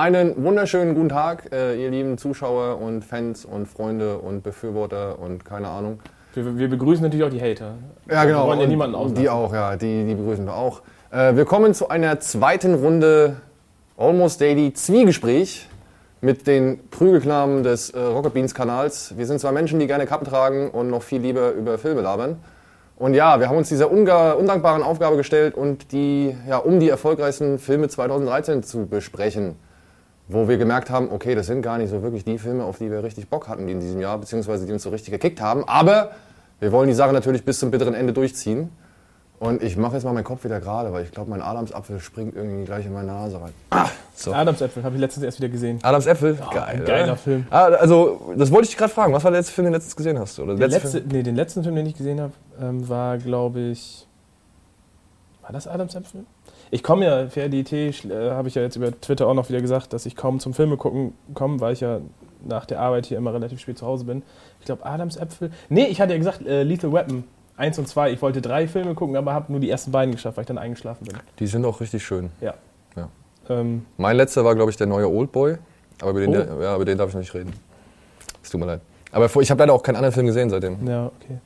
Einen wunderschönen guten Tag, äh, ihr lieben Zuschauer und Fans und Freunde und Befürworter und keine Ahnung. Wir, wir begrüßen natürlich auch die Hater. Ja, genau. Wir wollen ja und niemanden auslassen. Die auch, ja, die, die begrüßen wir auch. Äh, wir kommen zu einer zweiten Runde Almost Daily Zwiegespräch mit den Prügelknaben des äh, Rocket Beans Kanals. Wir sind zwei Menschen, die gerne Kappen tragen und noch viel lieber über Filme labern. Und ja, wir haben uns dieser undankbaren Aufgabe gestellt und die, ja, um die erfolgreichsten Filme 2013 zu besprechen. Wo wir gemerkt haben, okay, das sind gar nicht so wirklich die Filme, auf die wir richtig Bock hatten in diesem Jahr, beziehungsweise die uns so richtig gekickt haben. Aber wir wollen die Sache natürlich bis zum bitteren Ende durchziehen. Und ich mache jetzt mal meinen Kopf wieder gerade, weil ich glaube, mein Adamsapfel springt irgendwie gleich in meine Nase rein. Ah, so. Adamsäpfel habe ich letztens erst wieder gesehen. Adams Äpfel? Geil. geiler oder? Film. Ah, also, das wollte ich dich gerade fragen. Was war der letzte Film, den du letztens gesehen hast? Oder Der letzte letzte, nee, den letzten Film, den ich gesehen habe, ähm, war, glaube ich. War das Adamsäpfel? Ich komme ja, für RDT äh, habe ich ja jetzt über Twitter auch noch wieder gesagt, dass ich kaum zum Filme gucken komme, weil ich ja nach der Arbeit hier immer relativ spät zu Hause bin. Ich glaube, Adamsäpfel. Nee, ich hatte ja gesagt, äh, Lethal Weapon 1 und 2. Ich wollte drei Filme gucken, aber habe nur die ersten beiden geschafft, weil ich dann eingeschlafen bin. Die sind auch richtig schön. Ja. Ja. Ähm, Mein letzter war, glaube ich, der neue Oldboy. Aber über den, Oh. ja, über den darf ich noch nicht reden. Es tut mir leid. Aber ich habe leider auch keinen anderen Film gesehen seitdem. ja, okay.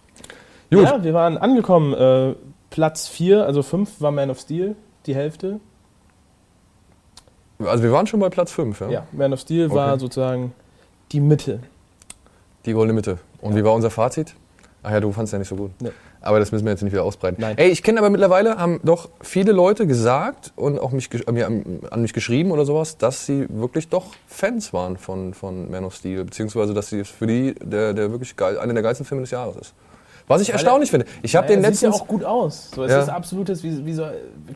Gut. Ja, wir waren angekommen. Äh, Platz 4, also 5 war Man of Steel, die Hälfte. Also wir waren schon bei Platz 5, ja? Ja, Man of Steel war Okay. sozusagen die Mitte. Die goldene Mitte. Und Ja. wie war unser Fazit? Ach ja, du fandst ja nicht so gut. Nee. Aber das müssen wir jetzt nicht wieder ausbreiten. Nein. Ey, ich kenne aber mittlerweile, haben doch viele Leute gesagt und auch mich, äh, mir an an mich geschrieben oder sowas, dass sie wirklich doch Fans waren von, von Man of Steel. Beziehungsweise, dass sie für die der, der wirklich geil, einer der geilsten Filme des Jahres ist. Was ich Weil erstaunlich finde. Ich habe Naja, den sieht ja auch gut aus. So, es Ja. ist absolutes, wie, wie so,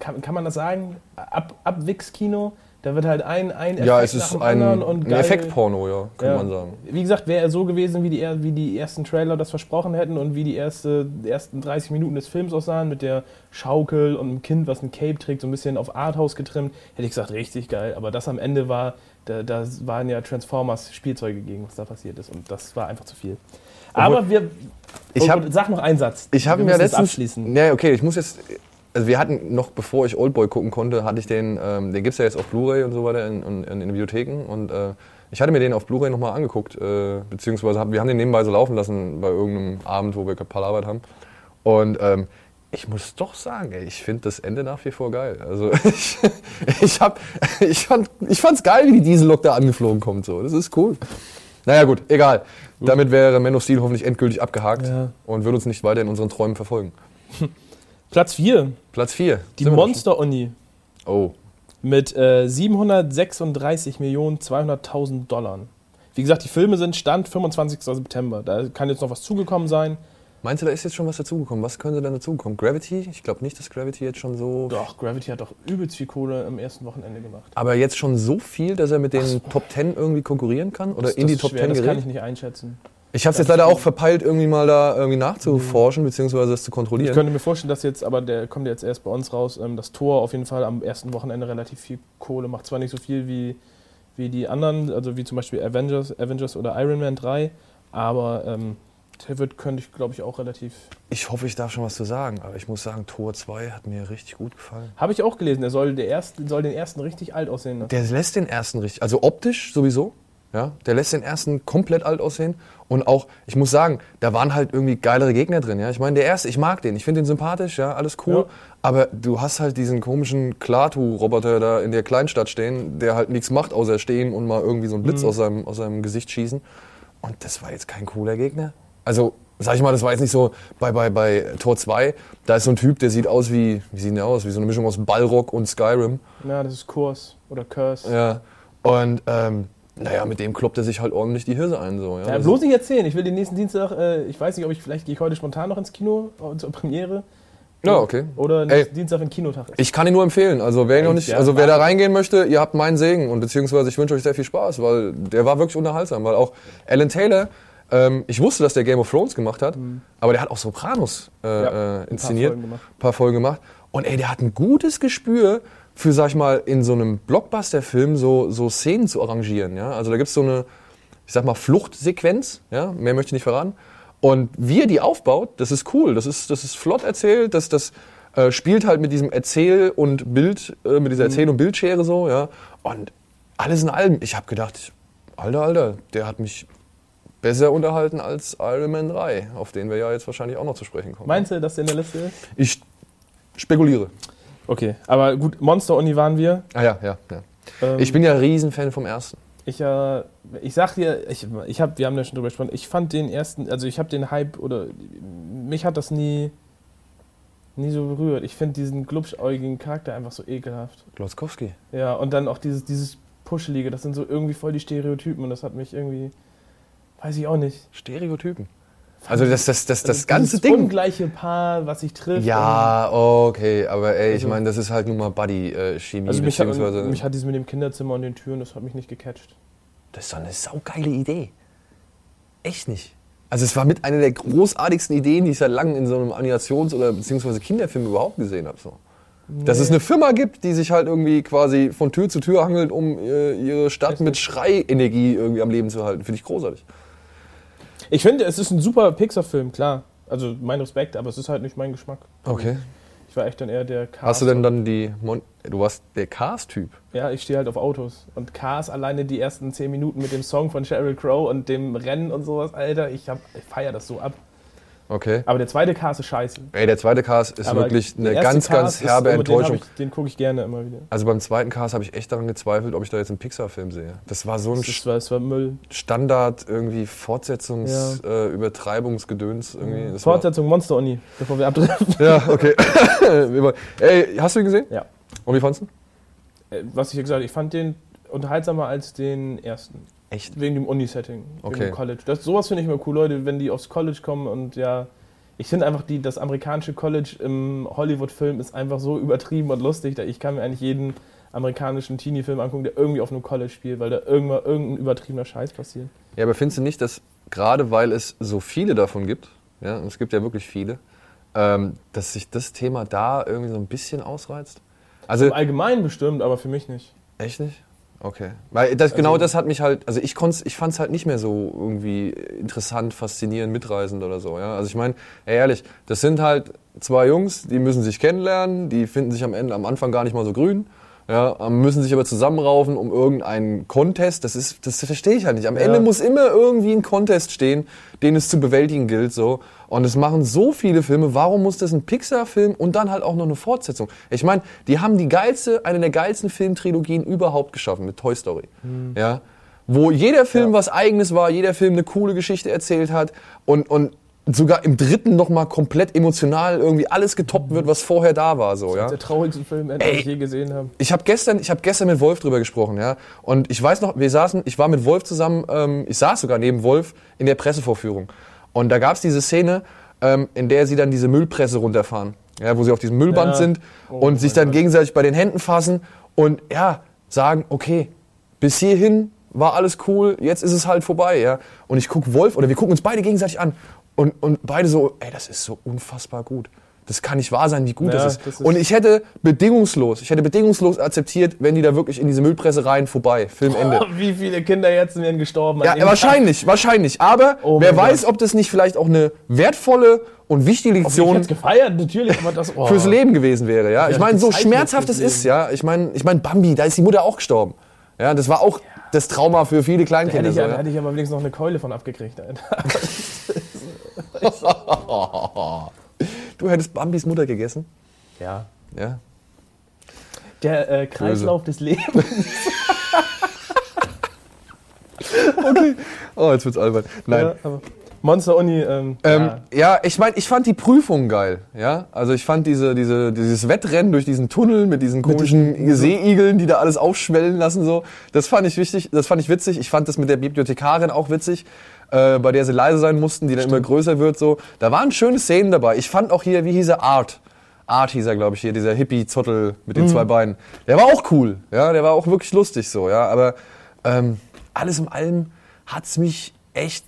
kann, kann man das sagen? Ab, Abwix-Kino. Da wird halt ein, ein Effekt ja, es nach ist dem ein, und ein geil. Effektporno, ja, kann Ja. man sagen. Wie gesagt, wäre er so gewesen, wie die, wie die ersten Trailer das versprochen hätten und wie die erste, die ersten 30 Minuten des Films aussahen, mit der Schaukel und einem Kind, was ein Cape trägt, so ein bisschen auf Arthouse getrimmt, hätte ich gesagt, richtig geil. Aber das am Ende war, da, da waren ja Transformers Spielzeuge gegen, was da passiert ist. Und das war einfach zu viel. Aber wir. Ich oh, hab- sag noch einen Satz. Ich habe mir es letztens. abschließen. Ja, okay, ich muss jetzt. Also wir hatten noch, bevor ich Oldboy gucken konnte, hatte ich den, ähm, den gibt's ja jetzt auf Blu-ray und so weiter in, in, in den Bibliotheken. Und äh, ich hatte mir den auf Blu-ray nochmal angeguckt, äh, beziehungsweise hab, wir haben den nebenbei so laufen lassen bei irgendeinem Abend, wo wir ein paar Arbeit haben. Und ähm, ich muss doch sagen, ey, ich finde das Ende nach wie vor geil. Also ich, ich, hab, ich, fand, ich fand's geil, wie die Diesellok da angeflogen kommt. So. Das ist cool. Naja gut, egal. Damit wäre Man of Steel hoffentlich endgültig abgehakt Ja. und wird uns nicht weiter in unseren Träumen verfolgen. Platz 4, Platz 4. die Monster-Uni Oh. mit äh, 736.200.000 Dollar. Wie gesagt, die Filme sind Stand 25. September. Da kann jetzt noch was zugekommen sein. Meinst du, da ist jetzt schon was dazugekommen? Was könnte denn dazukommen? Gravity? Ich glaube nicht, dass Gravity jetzt schon so. Doch, Gravity hat doch übelst viel Kohle am ersten Wochenende gemacht. Aber jetzt schon so viel, dass er mit den Top 10 irgendwie konkurrieren kann? Oder in die Top schwer, 10 Das kann gerät? ich nicht einschätzen. Ich habe es das jetzt leider auch verpeilt, irgendwie mal da irgendwie nachzuforschen, beziehungsweise das zu Ich kontrollieren. könnte mir vorstellen, dass jetzt, aber der kommt jetzt erst bei uns raus, ähm, das Tor auf jeden Fall am ersten Wochenende relativ viel Kohle macht. Zwar nicht so viel wie, wie die anderen, also wie zum Beispiel Avengers, Avengers oder Iron Man 3, aber ähm, der wird, könnte ich glaube ich auch relativ. Ich hoffe, ich darf schon was zu sagen, aber ich muss sagen, Tor 2 hat mir richtig gut gefallen. Habe ich auch gelesen, der soll, der erste, soll den ersten richtig alt aussehen. lassen. Der lässt den ersten richtig, also optisch sowieso, ja, der lässt den ersten komplett alt aussehen und auch, ich muss sagen, da waren halt irgendwie geilere Gegner drin, ja. Ich meine, der erste, ich mag den, ich finde den sympathisch, ja, alles cool, Ja. aber du hast halt diesen komischen Klatu-Roboter da in der Kleinstadt stehen, der halt nichts macht, außer stehen und mal irgendwie so einen Blitz aus, seinem, aus seinem Gesicht schießen und das war jetzt kein cooler Gegner. Also, sag ich mal, das war jetzt nicht so bei, bei, bei Tor 2, da ist so ein Typ, der sieht aus wie, wie sieht der aus? Wie so eine Mischung aus Ballrock und Skyrim. Ja, das ist Kurs oder Curse. Ja. Und ähm, naja, mit dem kloppt er sich halt ordentlich die Hirse ein. So, ja. Ja, Das bloß nicht erzählen. Ich will den nächsten Dienstag, äh, ich weiß nicht, ob ich vielleicht gehe ich heute spontan noch ins Kino äh, zur Premiere. ja, okay. Oder Ey. nächsten Dienstag, wenn Kinotag ist. Ich kann ihn nur empfehlen. Also wer, noch nicht, also wer da reingehen möchte, ihr habt meinen Segen und beziehungsweise ich wünsche euch sehr viel Spaß, weil der war wirklich unterhaltsam. Weil auch Alan Taylor, ähm, ich wusste, dass der Game of Thrones gemacht hat, aber der hat auch Sopranos äh, Mhm. Ja, äh, ein paar inszeniert, Folgen gemacht. paar Folgen gemacht. Und ey, der hat ein gutes Gespür für, sag ich mal, in so einem Blockbuster-Film so, so Szenen zu arrangieren. Ja? Also da gibt's so eine, ich sag mal, Fluchtsequenz, ja? mehr möchte ich nicht verraten. Und wie er die aufbaut, das ist cool, das ist, das ist flott erzählt, das, das äh, spielt halt mit diesem Erzähl- und Bild, äh, mit dieser Erzähl- und Bildschere so, ja. Und alles in allem, ich habe gedacht, alter, alter, der hat mich besser unterhalten als Iron Man 3, auf den wir ja jetzt wahrscheinlich auch noch zu sprechen kommen. Meinst du, dass der in der Liste ist? Ich spekuliere. Okay, aber gut, Monster Uni waren wir. Ah ja, ja, ja. Ähm, Ich bin ja Riesenfan vom ersten. Ich, äh, ich sag dir, ich, ich hab, wir haben da schon drüber gesprochen, ich fand den ersten, also ich habe den Hype oder mich hat das nie, nie so berührt. Ich finde diesen glubschäugigen Charakter einfach so ekelhaft. Glotzkowski. Ja, und dann auch dieses, dieses Puschelige, das sind so irgendwie voll die Stereotypen und das hat mich irgendwie, weiß ich auch nicht. Stereotypen. Also das, das, das, das Also ganze Ding. ungleiche Paar, was sich trifft. Ja, okay, aber ey, ich Also- meine, das ist halt nun mal Buddy-Chemie, und, also mich hat, mich hat dieses mit dem Kinderzimmer und den Türen, das hat mich nicht gecatcht. Das ist doch eine saugeile Idee. Echt nicht. Also es war mit einer der großartigsten Ideen, die ich seit langem in so einem Animations- oder beziehungsweise Kinderfilm überhaupt gesehen habe. So. Dass es eine Firma gibt, die sich halt irgendwie quasi von Tür zu Tür hangelt, um äh, ihre Stadt Richtig. mit Schreienergie irgendwie am Leben zu halten. Finde ich großartig. Ich finde, es ist ein super Pixar-Film, klar. Also mein Respekt, aber es ist halt nicht mein Geschmack. Okay. Ich war echt dann eher der Cars. Hast du denn dann die... Mon du warst der Cars-Typ. Ja, ich stehe halt auf Autos. Und Cars alleine die ersten 10 Minuten mit dem Song von Sheryl Crow und dem Rennen und sowas, Alter, ich, hab- ich feier das so ab. Okay. Aber der zweite Cars ist scheiße. Ey, der zweite Cars ist Aber wirklich eine ganz, Cars ganz ist herbe hab Enttäuschung. Ich, den gucke ich gerne immer wieder. Also beim zweiten Cast habe ich echt daran gezweifelt, ob ich da jetzt einen Pixar-Film sehe. Das war so ein Das war, das war Müll. Standard irgendwie Fortsetzungs äh, Übertreibungsgedöns irgendwie. Das Fortsetzung Monster Uni, bevor wir abdriften. Ja, okay. Ey, hast du ihn gesehen? Ja. Und wie fandest du? Was ich ja gesagt habe, ich fand den unterhaltsamer als den ersten. Echt? Wegen dem Uni-Setting, Okay. wegen dem College. Das, sowas finde ich immer cool, Leute, wenn die aufs College kommen und ja. Ich finde einfach, die, das amerikanische College im Hollywood-Film ist einfach so übertrieben und lustig. Da ich kann mir eigentlich jeden amerikanischen Teenie-Film angucken, der irgendwie auf einem College spielt, weil da irgendwann irgendein übertriebener Scheiß passiert. Ja, aber findest du nicht, dass gerade weil es so viele davon gibt, ja, und es gibt ja wirklich viele, ähm, dass sich das Thema da irgendwie so ein bisschen ausreizt? Also, Im Allgemeinen bestimmt, aber für mich nicht. echt nicht? Okay. Weil das, genau Also- das hat mich halt, also ich, konnt's- ich fand es halt nicht mehr so irgendwie interessant, faszinierend, mitreißend oder so. Ja? Also ich meine, ehrlich, das sind halt zwei Jungs, die müssen sich kennenlernen, die finden sich am Ende, am Anfang gar nicht mal so grün. Ja, müssen sich aber zusammenraufen um irgendeinen Contest. Das ist, das verstehe ich halt nicht. Am Ja. Ende muss immer irgendwie ein Contest stehen, den es zu bewältigen gilt. So. Und es machen so viele Filme. Warum muss das ein Pixar-Film und dann halt auch noch eine Fortsetzung? Ich meine, die haben die geilste, eine der geilsten Filmtrilogien überhaupt geschaffen mit Toy Story. Ja. Wo jeder Film was eigenes war, jeder Film eine coole Geschichte erzählt hat und, und sogar im dritten nochmal komplett emotional irgendwie alles getoppt wird, was vorher da war. So, ja. Der traurigste Film, den ich je gesehen habe. Ich habe gestern, ich habe gestern mit Wolf drüber gesprochen, ja. Und ich weiß noch, wir saßen, ich war mit Wolf zusammen, ähm, ich saß sogar neben Wolf in der Pressevorführung. Und da gab's diese Szene, ähm, in der sie dann diese Müllpresse runterfahren, ja, wo sie auf diesem Müllband Ja. sind Oh und sich dann Gott. gegenseitig bei den Händen fassen und ja sagen, okay, bis hierhin war alles cool, jetzt ist es halt vorbei, ja. Und ich guck Wolf oder wir gucken uns beide gegenseitig an und, und beide so, ey, das ist so unfassbar gut. Das kann nicht wahr sein, wie gut Ja, das ist. das ist- Und ich hätte bedingungslos, ich hätte bedingungslos akzeptiert, wenn die da wirklich in diese Müllpresse rein vorbei, Filmende. Wie viele Kinder jetzt wären gestorben? Ja, wahrscheinlich, wahrscheinlich. Aber Oh wer weiß, Gott. ob das nicht vielleicht auch eine wertvolle und wichtige Tag. Ich Lektion gefeiert, natürlich, aber das. Oh. fürs Leben gewesen wäre. Ja, ich Ja, meine, so schmerzhaft es ist, ja. Ich meine, ich meine, Bambi, da ist die Mutter auch gestorben. Ja, das war auch das Trauma für viele Da Kleinkinder. hätte ich, So, ja, ja. hätte ich aber wenigstens noch eine Keule von abgekriegt. Du hättest Bambis Mutter gegessen? Ja. Ja. Der äh, Kreislauf des Lebens. Okay. Oh, jetzt wird's albern. Nein. Ja, Monster Uni, ähm, Ähm, ja. ja. ich meine, ich fand die Prüfung geil. Ja, also ich fand diese, diese, dieses Wettrennen durch diesen Tunnel mit diesen komischen Seeigeln, die da alles aufschwellen lassen, so. Das fand ich wichtig, das fand ich witzig. Ich fand das mit der Bibliothekarin auch witzig, äh, bei der sie leise sein mussten, die dann immer größer wird, so. Da waren schöne Szenen dabei. Ich fand auch hier, wie hieß er, Art. Art hieß er, glaube ich, hier, dieser Hippie-Zottel mit den zwei Beinen. Der war auch cool, ja, der war auch wirklich lustig, so, ja. Aber ähm, alles in allem hat's mich echt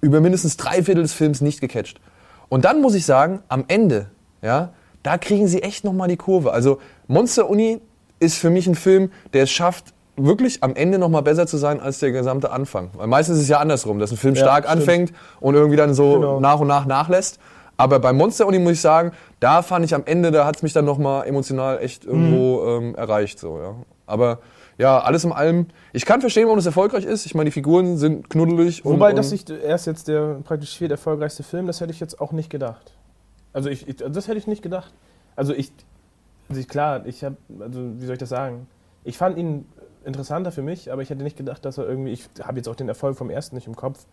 über mindestens drei Viertel des Films nicht gecatcht. Und dann muss ich sagen, am Ende, ja, da kriegen sie echt nochmal die Kurve. Also Monster Uni ist für mich ein Film, der es schafft, wirklich am Ende nochmal besser zu sein als der gesamte Anfang. Weil meistens ist es ja andersrum, dass ein Film Ja, stark stimmt. anfängt und irgendwie dann so Genau. nach und nach nachlässt. Aber bei Monster Uni muss ich sagen, da fand ich am Ende, da hat es mich dann nochmal emotional echt irgendwo Mhm. ähm, erreicht. So, ja. Aber ja, alles in allem. Ich kann verstehen, warum es erfolgreich ist. Ich meine, die Figuren sind knuddelig. und- Wobei und, das nicht erst jetzt der praktisch viel erfolgreichste Film, das hätte ich jetzt auch nicht gedacht. Also ich, ich das hätte ich nicht gedacht. Also ich, also ich klar, ich habe, also wie soll ich das sagen? Ich fand ihn interessanter für mich, aber ich hätte nicht gedacht, dass er irgendwie, ich habe jetzt auch den Erfolg vom ersten nicht im Kopf,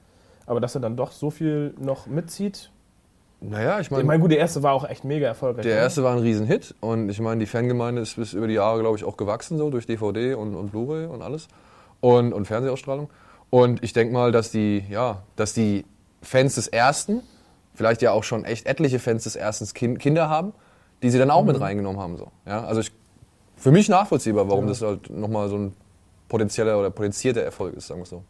aber dass er dann doch so viel noch mitzieht. Naja, ich Ich meine, meine, gut, der erste war auch echt mega erfolgreich. der ne? erste war ein Riesenhit und ich meine, die Fangemeinde ist bis über die Jahre, glaube ich, auch gewachsen, so durch DVD und, und Blu-ray und alles und, und Fernsehausstrahlung. Und ich denke mal, dass die, ja, dass die Fans des ersten, vielleicht ja auch schon echt etliche Fans des ersten kind, Kinder haben, die sie dann auch Mhm. mit reingenommen haben. So. Ja, also ich, für mich nachvollziehbar, warum Ja. das halt nochmal so ein potenzieller oder potenzierter Erfolg ist, sagen wir es so.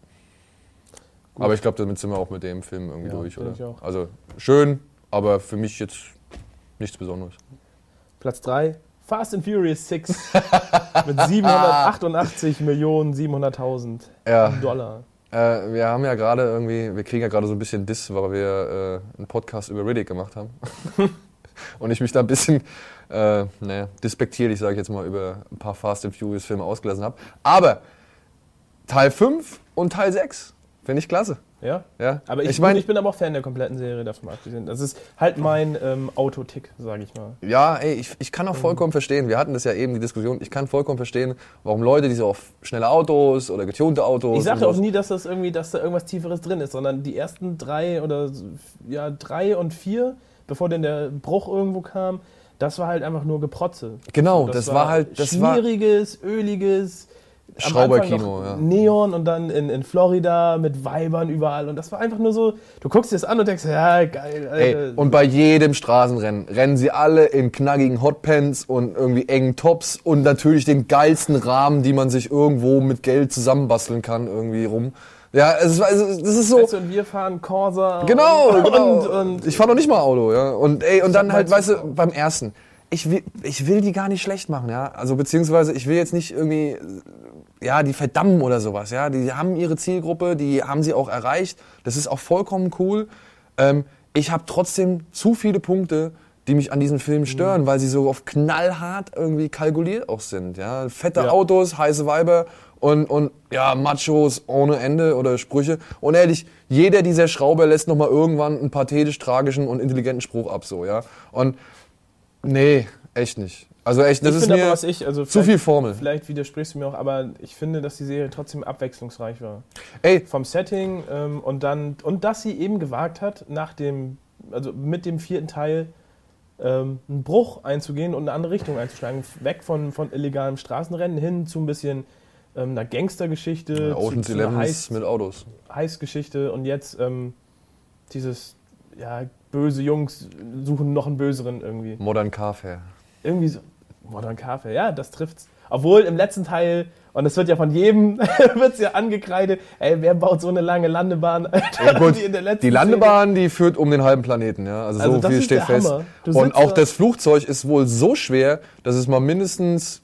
Gut. Aber ich glaube, damit sind wir auch mit dem Film irgendwie Ja, durch, oder? Also schön, aber für mich jetzt nichts Besonderes. Platz 3, Fast and Furious 6 mit 788 Millionen 700.000 Ja. Dollar. Äh, wir haben ja gerade irgendwie, wir kriegen ja gerade so ein bisschen Diss, weil wir äh, einen Podcast über Riddick gemacht haben. Und ich mich da ein bisschen, äh, naja, despektierlich, sage ich jetzt mal, über ein paar Fast and Furious Filme ausgelassen habe. Aber Teil 5 und Teil 6 finde ich klasse. Ja? Ja? Aber ich, ich meine, ich bin aber auch Fan der kompletten Serie, davon abgesehen. Das ist halt mein ähm, Autotick, sage ich mal. Ja, ey, ich, ich kann auch vollkommen verstehen, wir hatten das ja eben, die Diskussion, ich kann vollkommen verstehen, warum Leute, die so auf schnelle Autos oder getunte Autos. Ich sage und auch nie, dass das irgendwie, dass da irgendwas Tieferes drin ist, sondern die ersten drei oder ja drei und vier, bevor denn der Bruch irgendwo kam, das war halt einfach nur Geprotze. Genau, das, war halt, das war schwieriges, öliges. am Schrauberkino, ja. Neon und dann in, in Florida mit Weibern überall und das war einfach nur so, du guckst dir das an und denkst, ja geil, Ey, und bei jedem Straßenrennen rennen sie alle in knackigen Hotpants und irgendwie engen Tops und natürlich den geilsten Rahmen, die man sich irgendwo mit Geld zusammenbasteln kann, irgendwie rum. Ja, es ist, also, das ist so. Weißt du, und wir fahren Corsa Genau, und, genau. und, und ich fahr noch nicht mal Auto, ja. Und ey, und dann halt, mal weißt du, beim ersten. Ich will, ich will die gar nicht schlecht machen, ja. Also beziehungsweise ich will jetzt nicht irgendwie, ja, die verdammen oder sowas, ja. Die haben ihre Zielgruppe, die haben sie auch erreicht. Das ist auch vollkommen cool. Ähm, ich habe trotzdem zu viele Punkte, die mich an diesen Film stören, Mhm. weil sie so auf knallhart irgendwie kalkuliert auch sind, ja. Fette Ja. Autos, heiße Weiber und, und ja, Machos ohne Ende oder Sprüche. Und ehrlich, jeder dieser Schrauber lässt nochmal irgendwann einen pathetisch tragischen und intelligenten Spruch ab, so, ja. Und nee, echt nicht. Also echt, das ich ist mir aber, was ich, also zu viel Formel. Vielleicht widersprichst du mir auch, aber ich finde, dass die Serie trotzdem abwechslungsreich war. Ey, Vom Setting ähm, und dann und dass sie eben gewagt hat, nach dem, also mit dem vierten Teil ähm, einen Bruch einzugehen und eine andere Richtung einzuschlagen. Weg von, von illegalem Straßenrennen hin zu ein bisschen ähm, einer Gangstergeschichte, Ocean's zu einer Eleven mit Autos. Heistgeschichte und jetzt ähm, dieses, ja, böse Jungs suchen noch einen böseren irgendwie. Modern Car Fair. Irgendwie so. Modern Kaffee, ja, das trifft's. Obwohl im letzten Teil, und es wird ja von jedem, wird's ja angekreidet, ey, wer baut so eine lange Landebahn? Ja, gut, die in der letzten Die Landebahn, die führt um den halben Planeten, ja. Also, Also so das viel steht fest. Und auch da- das Flugzeug ist wohl so schwer, dass es mal mindestens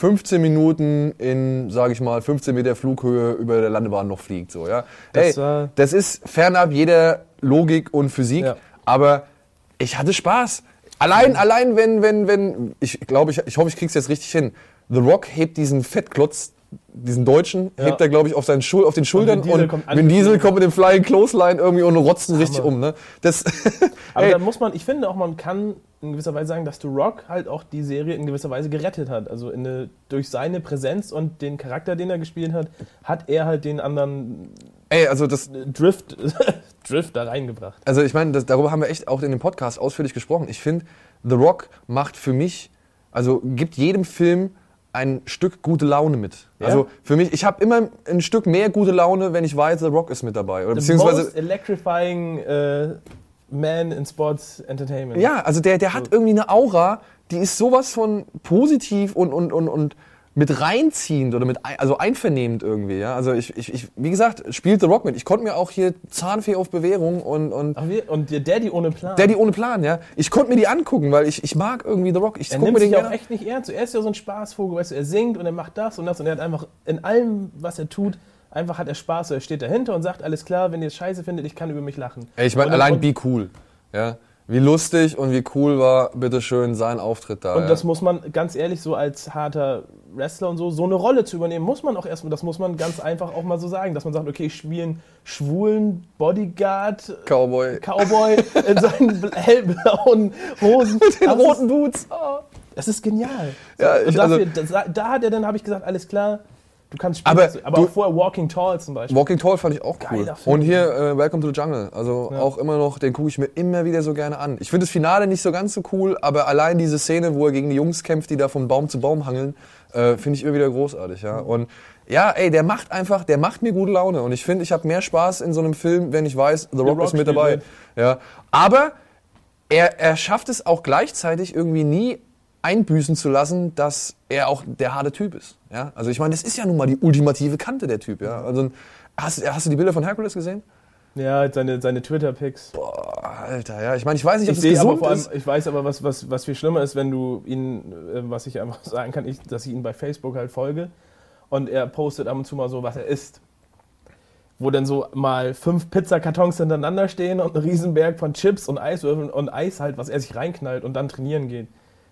15 Minuten in, sage ich mal, 15 Meter Flughöhe über der Landebahn noch fliegt, so, ja. Das Ey, war- das ist fernab jeder Logik und Physik, Ja. aber ich hatte Spaß. Allein, allein wenn, wenn, wenn, ich glaube, ich, ich hoffe, ich krieg's jetzt richtig hin. The Rock hebt diesen Fettklotz, diesen Deutschen, Ja. hebt er, glaube ich, auf, seinen Schul auf den Schultern Vin Diesel und kommt Vin Diesel angeflogen. kommt mit dem Flying Clothesline irgendwie und rotzt ihn richtig um, ne? Das, Aber da muss man, ich finde auch, man kann in gewisser Weise sagen, dass The Rock halt auch die Serie in gewisser Weise gerettet hat. Also in eine, durch seine Präsenz und den Charakter, den er gespielt hat, hat er halt den anderen ey, also das, Drift, Drift da reingebracht. also ich meine, das- darüber haben wir echt auch in dem Podcast ausführlich gesprochen. Ich finde, The Rock macht für mich, also gibt jedem Film ein Stück gute Laune mit. Ja? Also für mich, ich habe immer ein Stück mehr gute Laune, wenn ich weiß, The Rock ist mit dabei. Oder The beziehungsweise, most electrifying äh, man in Sports Entertainment. ja, also der, der hat irgendwie eine Aura, die ist sowas von positiv und, und, und, und mit reinziehend oder mit, ein- also einvernehmend irgendwie, ja. Also ich, ich, ich wie gesagt, spielt The Rock mit. Ich konnte mir auch hier Zahnfee auf Bewährung und, und Ach, wir, und der Daddy ohne Plan. Daddy ohne Plan, ja. Ich konnte mir die angucken, weil ich, ich mag irgendwie The Rock. Ich er guck nimmt mir den sich auch echt nicht ernst. Er ist ja so ein Spaßvogel, weißt du, er singt und er macht das und das und er hat einfach in allem, was er tut, einfach hat er Spaß. Er steht dahinter und sagt, alles klar, wenn ihr es scheiße findet, ich kann über mich lachen. Ey, ich meine, Und- allein und- Be Cool, ja. wie lustig und wie cool war, bitteschön, sein Auftritt da. Und ja. das muss man ganz ehrlich so als harter Wrestler und so, so eine Rolle zu übernehmen, muss man auch erstmal, das muss man ganz einfach auch mal so sagen, dass man sagt, okay, ich spiele einen schwulen Bodyguard, Cowboy. Cowboy in seinen bl- hellblauen Hosen. Mit den roten Boots. Oh. Das ist genial. Ja, und ich- dafür, also- da, da hat er dann, habe ich gesagt, alles klar, du kannst spielen. Aber aber du- auch vorher Walking Tall zum Beispiel. Walking Tall fand ich auch cool. Und hier äh, Welcome to the Jungle. Also Ja. auch immer noch, den gucke ich mir immer wieder so gerne an. Ich finde das Finale nicht so ganz so cool, aber allein diese Szene, wo er gegen die Jungs kämpft, die da von Baum zu Baum hangeln, äh, finde ich immer wieder großartig. Ja. Mhm. Und ja, ey, der macht einfach, der macht mir gute Laune. Und ich finde, ich habe mehr Spaß in so einem Film, wenn ich weiß, The Rock, Rock ist mit dabei. mit. Ja. Aber er, er schafft es auch gleichzeitig irgendwie nie einbüßen zu lassen, dass er auch der harte Typ ist. Ja? Also ich meine, das ist ja nun mal die ultimative Kante, der Typ. Ja? Also, hast, hast du die Bilder von Hercules gesehen? Ja, seine, seine Twitter-Pics. Boah, Alter, ja. Ich meine, ich weiß nicht, ob Ich das aber gesund vor allem, ist. ich weiß aber, was, was, was viel schlimmer ist, wenn du ihn, äh, was ich einfach sagen kann, ich, dass ich ihn bei Facebook halt folge und er postet ab und zu mal so, was er isst. Wo dann so mal fünf Pizzakartons hintereinander stehen und ein Riesenberg von Chips und Eiswürfeln und Eis halt, was er sich reinknallt und dann trainieren geht.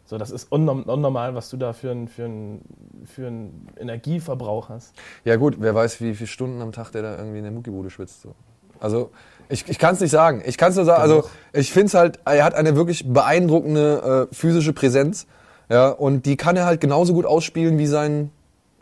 So, das ist unnorm, unnormal, was du da für einen für ein, für ein Energieverbrauch hast. Ja gut, wer weiß, wie viele Stunden am Tag der da irgendwie in der Muckibude schwitzt. So. Also ich, ich kann es nicht sagen. Ich kann es nur sagen, also ich finde es halt, er hat eine wirklich beeindruckende äh, physische Präsenz. Ja, und die kann er halt genauso gut ausspielen wie sein,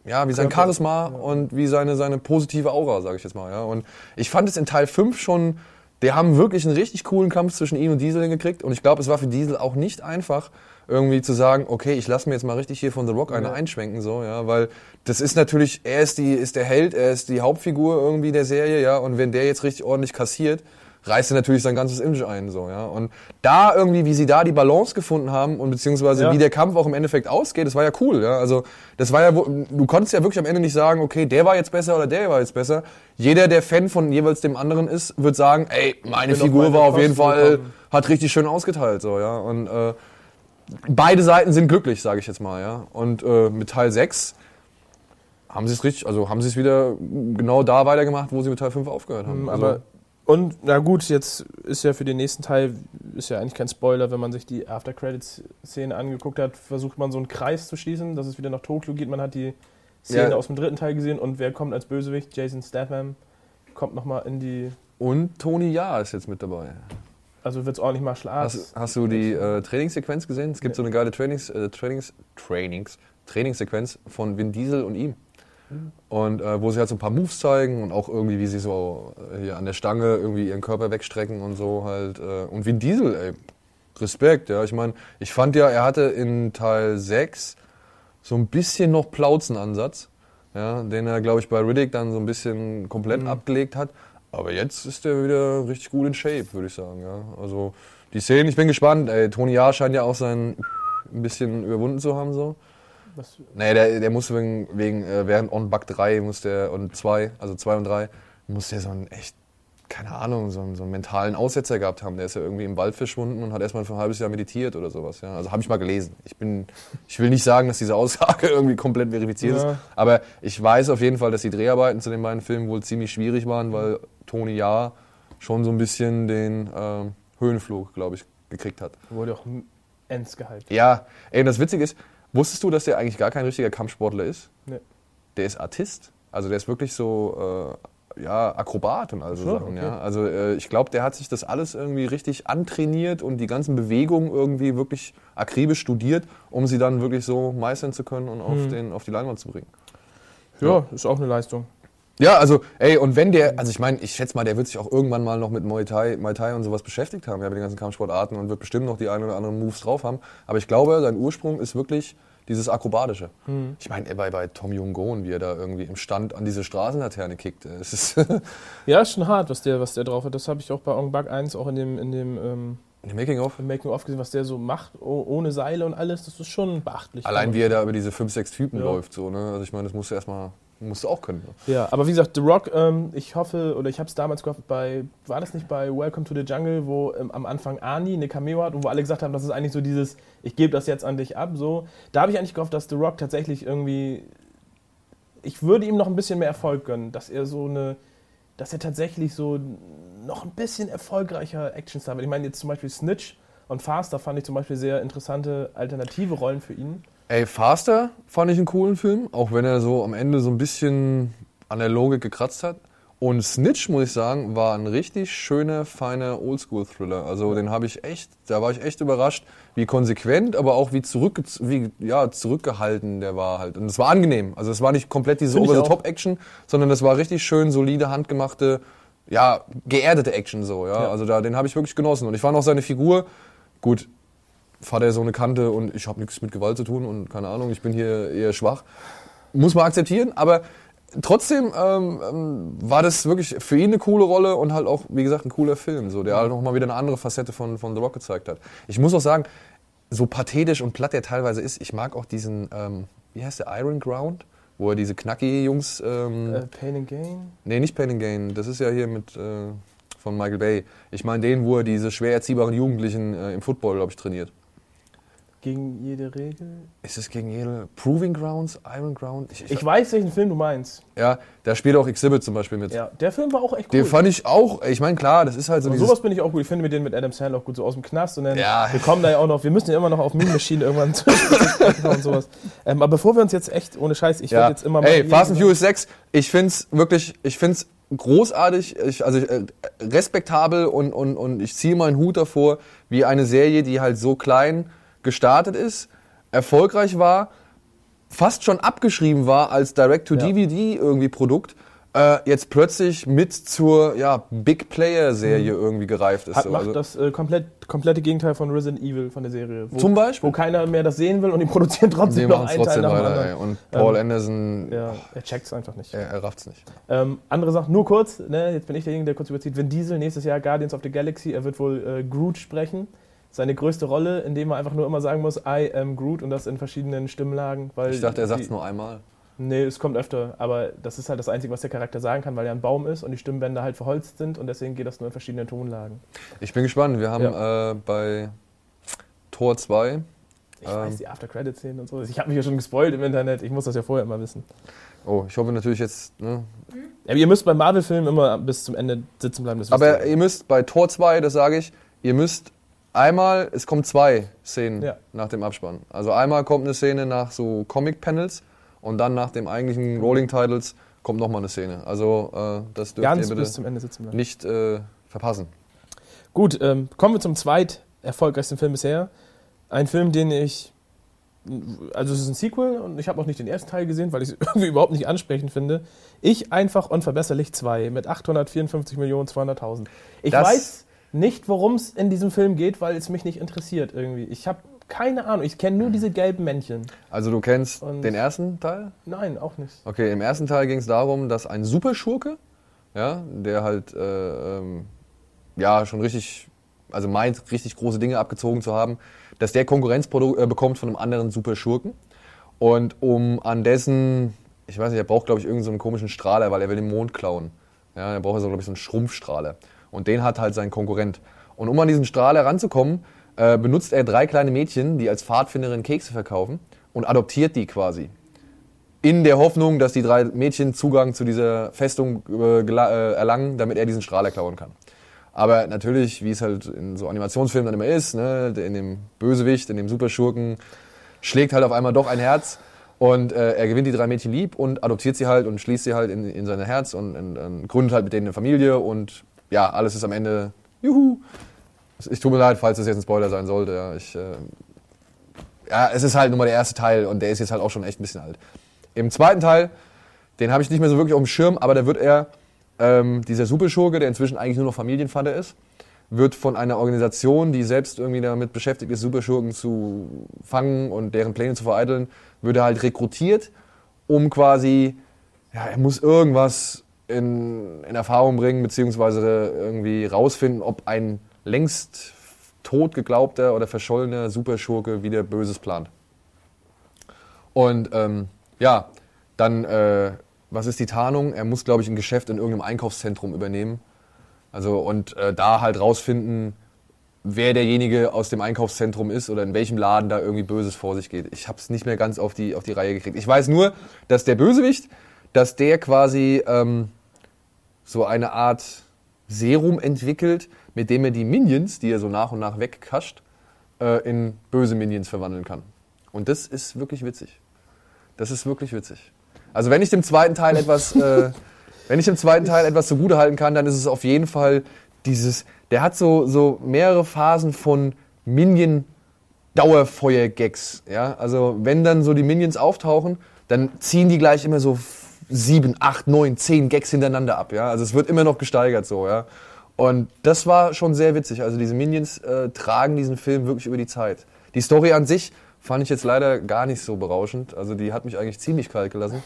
ja, wie sein Körper, Charisma und wie seine, seine positive Aura, sage ich jetzt mal. Ja. Und ich fand es in Teil 5 schon, die haben wirklich einen richtig coolen Kampf zwischen ihm und Diesel hingekriegt. Und ich glaube, es war für Diesel auch nicht einfach, irgendwie zu sagen, okay, ich lasse mir jetzt mal richtig hier von The Rock eine Ja. einschwenken, so, ja, weil das ist natürlich, er ist die, ist der Held, er ist die Hauptfigur irgendwie der Serie, ja, und wenn der jetzt richtig ordentlich kassiert, reißt er natürlich sein ganzes Image ein, so, ja, und da irgendwie, wie sie da die Balance gefunden haben und beziehungsweise Ja. wie der Kampf auch im Endeffekt ausgeht, das war ja cool, ja, also das war ja, du konntest ja wirklich am Ende nicht sagen, okay, der war jetzt besser oder der war jetzt besser. Jeder, der Fan von jeweils dem anderen ist, wird sagen, ey, meine Figur meine war auf jeden Fall, gekommen. hat richtig schön ausgeteilt, so, ja, und äh, beide Seiten sind glücklich, sage ich jetzt mal, ja. Und äh, mit Teil 6 haben sie es richtig, also haben sie es wieder genau da weitergemacht, wo sie mit Teil 5 aufgehört haben. Also, Mhm, Aber und na gut, jetzt ist ja für den nächsten Teil ist ja eigentlich kein Spoiler, wenn man sich die After Credits Szene angeguckt hat, versucht man so einen Kreis zu schließen, dass es wieder nach Tokio geht. Man hat die Szene Ja. aus dem dritten Teil gesehen und wer kommt als Bösewicht? Jason Statham kommt noch mal in die und Tony Ja ist jetzt mit dabei. Also wird's ordentlich Martial Arts. Hast, hast du die äh, Trainingssequenz gesehen? Es gibt Nee. so eine geile Trainings, äh, Trainings, Trainings, Trainingssequenz von Vin Diesel und ihm. Und äh, wo sie halt so ein paar Moves zeigen und auch irgendwie, wie sie so äh, hier an der Stange irgendwie ihren Körper wegstrecken und so halt. Äh, und Vin Diesel, ey, Respekt, ja. Ich meine, ich fand ja, er hatte in Teil 6 so ein bisschen noch Plauzenansatz, ja, den er, glaube ich, bei Riddick dann so ein bisschen komplett Mhm. abgelegt hat. Aber jetzt ist er wieder richtig gut in Shape, würde ich sagen, ja. Also die Szenen, ich bin gespannt. Ey, Tony Jaa scheint ja auch sein ein bisschen überwunden zu haben, so. Was, Nee, der, der musste wegen, wegen äh, während On Bug 3 muss der, und 2, also 2 und 3, muss der so einen echt, keine Ahnung, so einen, so einen mentalen Aussetzer gehabt haben. Der ist ja irgendwie im Wald verschwunden und hat erstmal für ein halbes Jahr meditiert oder sowas. Ja. Also habe ich mal gelesen. Ich, bin, ich will nicht sagen, dass diese Aussage irgendwie komplett verifiziert Ja. ist, aber ich weiß auf jeden Fall, dass die Dreharbeiten zu den beiden Filmen wohl ziemlich schwierig waren, weil Tony Jaa schon so ein bisschen den ähm, Höhenflug, glaube ich, gekriegt hat. wurde auch ends gehypt. Ja, ey, und das Witzige ist, wusstest du, dass der eigentlich gar kein richtiger Kampfsportler ist? Nee. Der ist Artist. Also der ist wirklich so, äh, ja, Akrobat und all so so, Sachen. okay. Ja. Also äh, ich glaube, der hat sich das alles irgendwie richtig antrainiert und die ganzen Bewegungen irgendwie wirklich akribisch studiert, um sie dann wirklich so meistern zu können und auf, Mhm. den, auf die Leinwand zu bringen. Ja, ist auch eine Leistung. Ja, also, ey, und wenn der, also ich meine, ich schätze mal, der wird sich auch irgendwann mal noch mit Muay Thai, Muay Thai und sowas beschäftigt haben, ja, mit den ganzen Kampfsportarten und wird bestimmt noch die ein oder anderen Moves drauf haben. Aber ich glaube, sein Ursprung ist wirklich dieses Akrobatische. Mhm. Ich meine, bei, bei Tom Jung-Gon, wie er da irgendwie im Stand an diese Straßenlaterne kickt, es ist Ja, ist schon hart, was der, was der drauf hat. Das habe ich auch bei Ong Bak 1 auch in dem, in dem ähm, im Making-of. Making-of gesehen, was der so macht, oh, ohne Seile und alles. Das ist schon beachtlich. Allein wie er da über diese fünf, sechs Typen Ja. läuft, so, ne? Also ich meine, das musst du erstmal, musst du auch können. Ne? Ja, aber wie gesagt, The Rock, ähm, ich hoffe, oder ich habe es damals gehofft, bei, war das nicht bei Welcome to the Jungle, wo ähm, am Anfang Arnie eine Cameo hat und wo alle gesagt haben, das ist eigentlich so dieses, ich gebe das jetzt an dich ab, so. Da habe ich eigentlich gehofft, dass The Rock tatsächlich irgendwie, ich würde ihm noch ein bisschen mehr Erfolg gönnen, dass er so eine, dass er tatsächlich so noch ein bisschen erfolgreicher Actionstar wird. Ich meine jetzt zum Beispiel Snitch Und Faster fand ich zum Beispiel sehr interessante alternative Rollen für ihn. Ey, Faster fand ich einen coolen Film, auch wenn er so am Ende so ein bisschen an der Logik gekratzt hat. Und Snitch, muss ich sagen, war ein richtig schöner, feiner Oldschool-Thriller. Also den habe ich echt, da war ich echt überrascht, wie konsequent, aber auch wie, zurück, wie ja, zurückgehalten der war halt. Und es war angenehm. Also es war nicht komplett diese over-the-top-Action, sondern das war richtig schön, solide, handgemachte, ja, geerdete Action so. Ja? Ja. Also da, den habe ich wirklich genossen. Und ich fand auch seine Figur, gut, Vater so eine Kante und ich habe nichts mit Gewalt zu tun und keine Ahnung, ich bin hier eher schwach. Muss man akzeptieren, aber trotzdem ähm, ähm, war das wirklich für ihn eine coole Rolle und halt auch, wie gesagt, ein cooler Film, so, der halt noch mal wieder eine andere Facette von, von The Rock gezeigt hat. Ich muss auch sagen, so pathetisch und platt der teilweise ist, ich mag auch diesen, ähm, wie heißt der, Iron Ground? Wo er diese knackige Jungs, ähm, Äh, Pain and Gain. nee, nicht Pain and Gain, das ist ja hier mit, äh, von Michael Bay. Ich meine den, wo er diese schwer erziehbaren Jugendlichen äh, im Football, glaube ich, trainiert. Gegen jede Regel. Ist es gegen jede Proving Grounds, Iron Ground? Ich, ich, Ich weiß, welchen Film du meinst. ja, da spielt auch Exhibit zum Beispiel mit. Ja, der Film war auch echt cool. Den fand ich auch, ich meine, klar, das ist halt so dieses. sowas bin ich auch gut. Ich finde mit den mit Adam Sandler auch gut, so aus dem Knast. Und dann, Ja. wir kommen da ja auch noch, wir müssen ja immer noch auf Meme Machine irgendwann zu und sowas. Ähm, aber bevor wir uns jetzt echt, ohne Scheiß, ich ja. werde jetzt immer mal. Ey, Fast and Furious 6, ich find's wirklich, ich find's großartig, ich, also äh, respektabel und, und, und ich ziehe meinen Hut davor, wie eine Serie, die halt so klein gestartet ist, erfolgreich war, fast schon abgeschrieben war als Direct-to-DVD irgendwie Produkt, äh, jetzt plötzlich mit zur ja, Big Player-Serie irgendwie gereift ist. Hat, macht Also- das äh, komplett, komplette Gegenteil von Resident Evil von der Serie. Wo, Zum Beispiel? Wo keiner mehr das sehen will und die produzieren trotzdem noch machen einen Teil trotzdem dem weiter. Ey. Und Paul Ähm, Anderson, Ja, er checkt's einfach nicht. er, er rafft's nicht. Ähm, andere Sachen, nur kurz, ne, jetzt bin ich derjenige, der kurz überzieht. Vin Diesel, nächstes Jahr Guardians of the Galaxy, er wird wohl äh, Groot sprechen. Seine größte Rolle, indem er einfach nur immer sagen muss, I am Groot und das in verschiedenen Stimmlagen. Weil Ich dachte, er die- sagt's nur einmal. Nee, es kommt öfter, aber das ist halt das Einzige, was der Charakter sagen kann, weil er ein Baum ist und die Stimmbänder halt verholzt sind und deswegen geht das nur in verschiedenen Tonlagen. Ich bin gespannt. Wir haben äh, bei Tor 2. Ich Ähm. weiß die After-Credit-Szenen und so. Ich habe mich ja schon gespoilt im Internet, ich muss das ja vorher immer wissen. Oh, ich hoffe natürlich jetzt. Ne? Ja, ihr müsst bei Marvel-Filmen immer bis zum Ende sitzen bleiben. Aber ihr. ihr müsst bei Tor 2, das sage ich, ihr müsst einmal, es kommen zwei Szenen Ja. nach dem Abspann. Also einmal kommt eine Szene nach so Comic-Panels und dann nach dem eigentlichen Rolling Titles kommt nochmal eine Szene. Also äh, das dürft Ganz ihr bitte nicht äh, verpassen. Gut, ähm, kommen wir zum zweit erfolgreichsten Film bisher. Ein Film, den ich. Also, es ist ein Sequel und ich habe auch nicht den ersten Teil gesehen, weil ich es irgendwie überhaupt nicht ansprechend finde. Ich einfach unverbesserlich 2 mit 854.200.000. Ich Das- weiß nicht, worum es in diesem Film geht, weil es mich nicht interessiert irgendwie. Ich habe keine Ahnung. Ich kenne nur diese gelben Männchen. Also du kennst Und- den ersten Teil? Nein, auch nicht. Okay, im ersten Teil ging es darum, dass ein Superschurke, ja, der halt äh, ähm, ja schon richtig, also meint, richtig große Dinge abgezogen zu haben, dass der Konkurrenz äh, bekommt von einem anderen Superschurken. Und um an dessen, ich weiß nicht, er braucht, glaube ich, irgendeinen so einen komischen Strahler, weil er will den Mond klauen. Ja, er braucht so, glaube ich, so einen Schrumpfstrahler. Und den hat halt sein Konkurrent. Und um an diesen Strahler ranzukommen, äh, benutzt er drei kleine Mädchen, die als Pfadfinderin Kekse verkaufen und adoptiert die quasi in der Hoffnung, dass die drei Mädchen Zugang zu dieser Festung äh, äh, erlangen, damit er diesen Strahler klauen kann. Aber natürlich, wie es halt in so Animationsfilmen dann immer ist, ne, in dem Bösewicht, in dem Superschurken, schlägt halt auf einmal doch ein Herz und äh, er gewinnt die drei Mädchen lieb und adoptiert sie halt und schließt sie halt in, in sein Herz und, und, und gründet halt mit denen eine Familie und ja, alles ist am Ende, juhu. Ich tut mir leid, falls das jetzt ein Spoiler sein sollte. Ja, ich, äh, ja, es ist halt nur mal der erste Teil und der ist jetzt halt auch schon echt ein bisschen alt. Im zweiten Teil, den habe ich nicht mehr so wirklich auf dem Schirm, aber da wird er, ähm, dieser Superschurke, der inzwischen eigentlich nur noch Familienvater ist, wird von einer Organisation, die selbst irgendwie damit beschäftigt ist, Superschurken zu fangen und deren Pläne zu vereiteln, wird er halt rekrutiert, um quasi, ja, er muss irgendwas in, in Erfahrung bringen, beziehungsweise irgendwie rausfinden, ob ein längst tot geglaubter oder verschollener Superschurke wieder Böses plant. Und ähm, ja, dann, äh, was ist die Tarnung? Er muss, glaube ich, ein Geschäft in irgendeinem Einkaufszentrum übernehmen. Also und äh, da halt rausfinden, wer derjenige aus dem Einkaufszentrum ist oder in welchem Laden da irgendwie Böses vor sich geht. Ich habe es nicht mehr ganz auf die, auf die Reihe gekriegt. Ich weiß nur, dass der Bösewicht, dass der quasi ähm, so eine Art Serum entwickelt, mit dem er die Minions, die er so nach und nach wegkascht, äh, in böse Minions verwandeln kann. Und das ist wirklich witzig. Das ist wirklich witzig. Also wenn ich dem zweiten Teil etwas, äh, wenn ich dem zweiten Teil etwas zugute halten kann, dann ist es auf jeden Fall dieses, der hat so, so mehrere Phasen von Minion Dauerfeuer-Gags. Ja? Also wenn dann so die Minions auftauchen, dann ziehen die gleich immer so sieben, acht, neun, zehn Gags hintereinander ab. Ja? Also es wird immer noch gesteigert so. Ja? Und das war schon sehr witzig. Also diese Minions äh, tragen diesen Film wirklich über die Zeit. Die Story an sich fand ich jetzt leider gar nicht so berauschend. Also die hat mich eigentlich ziemlich kalt gelassen.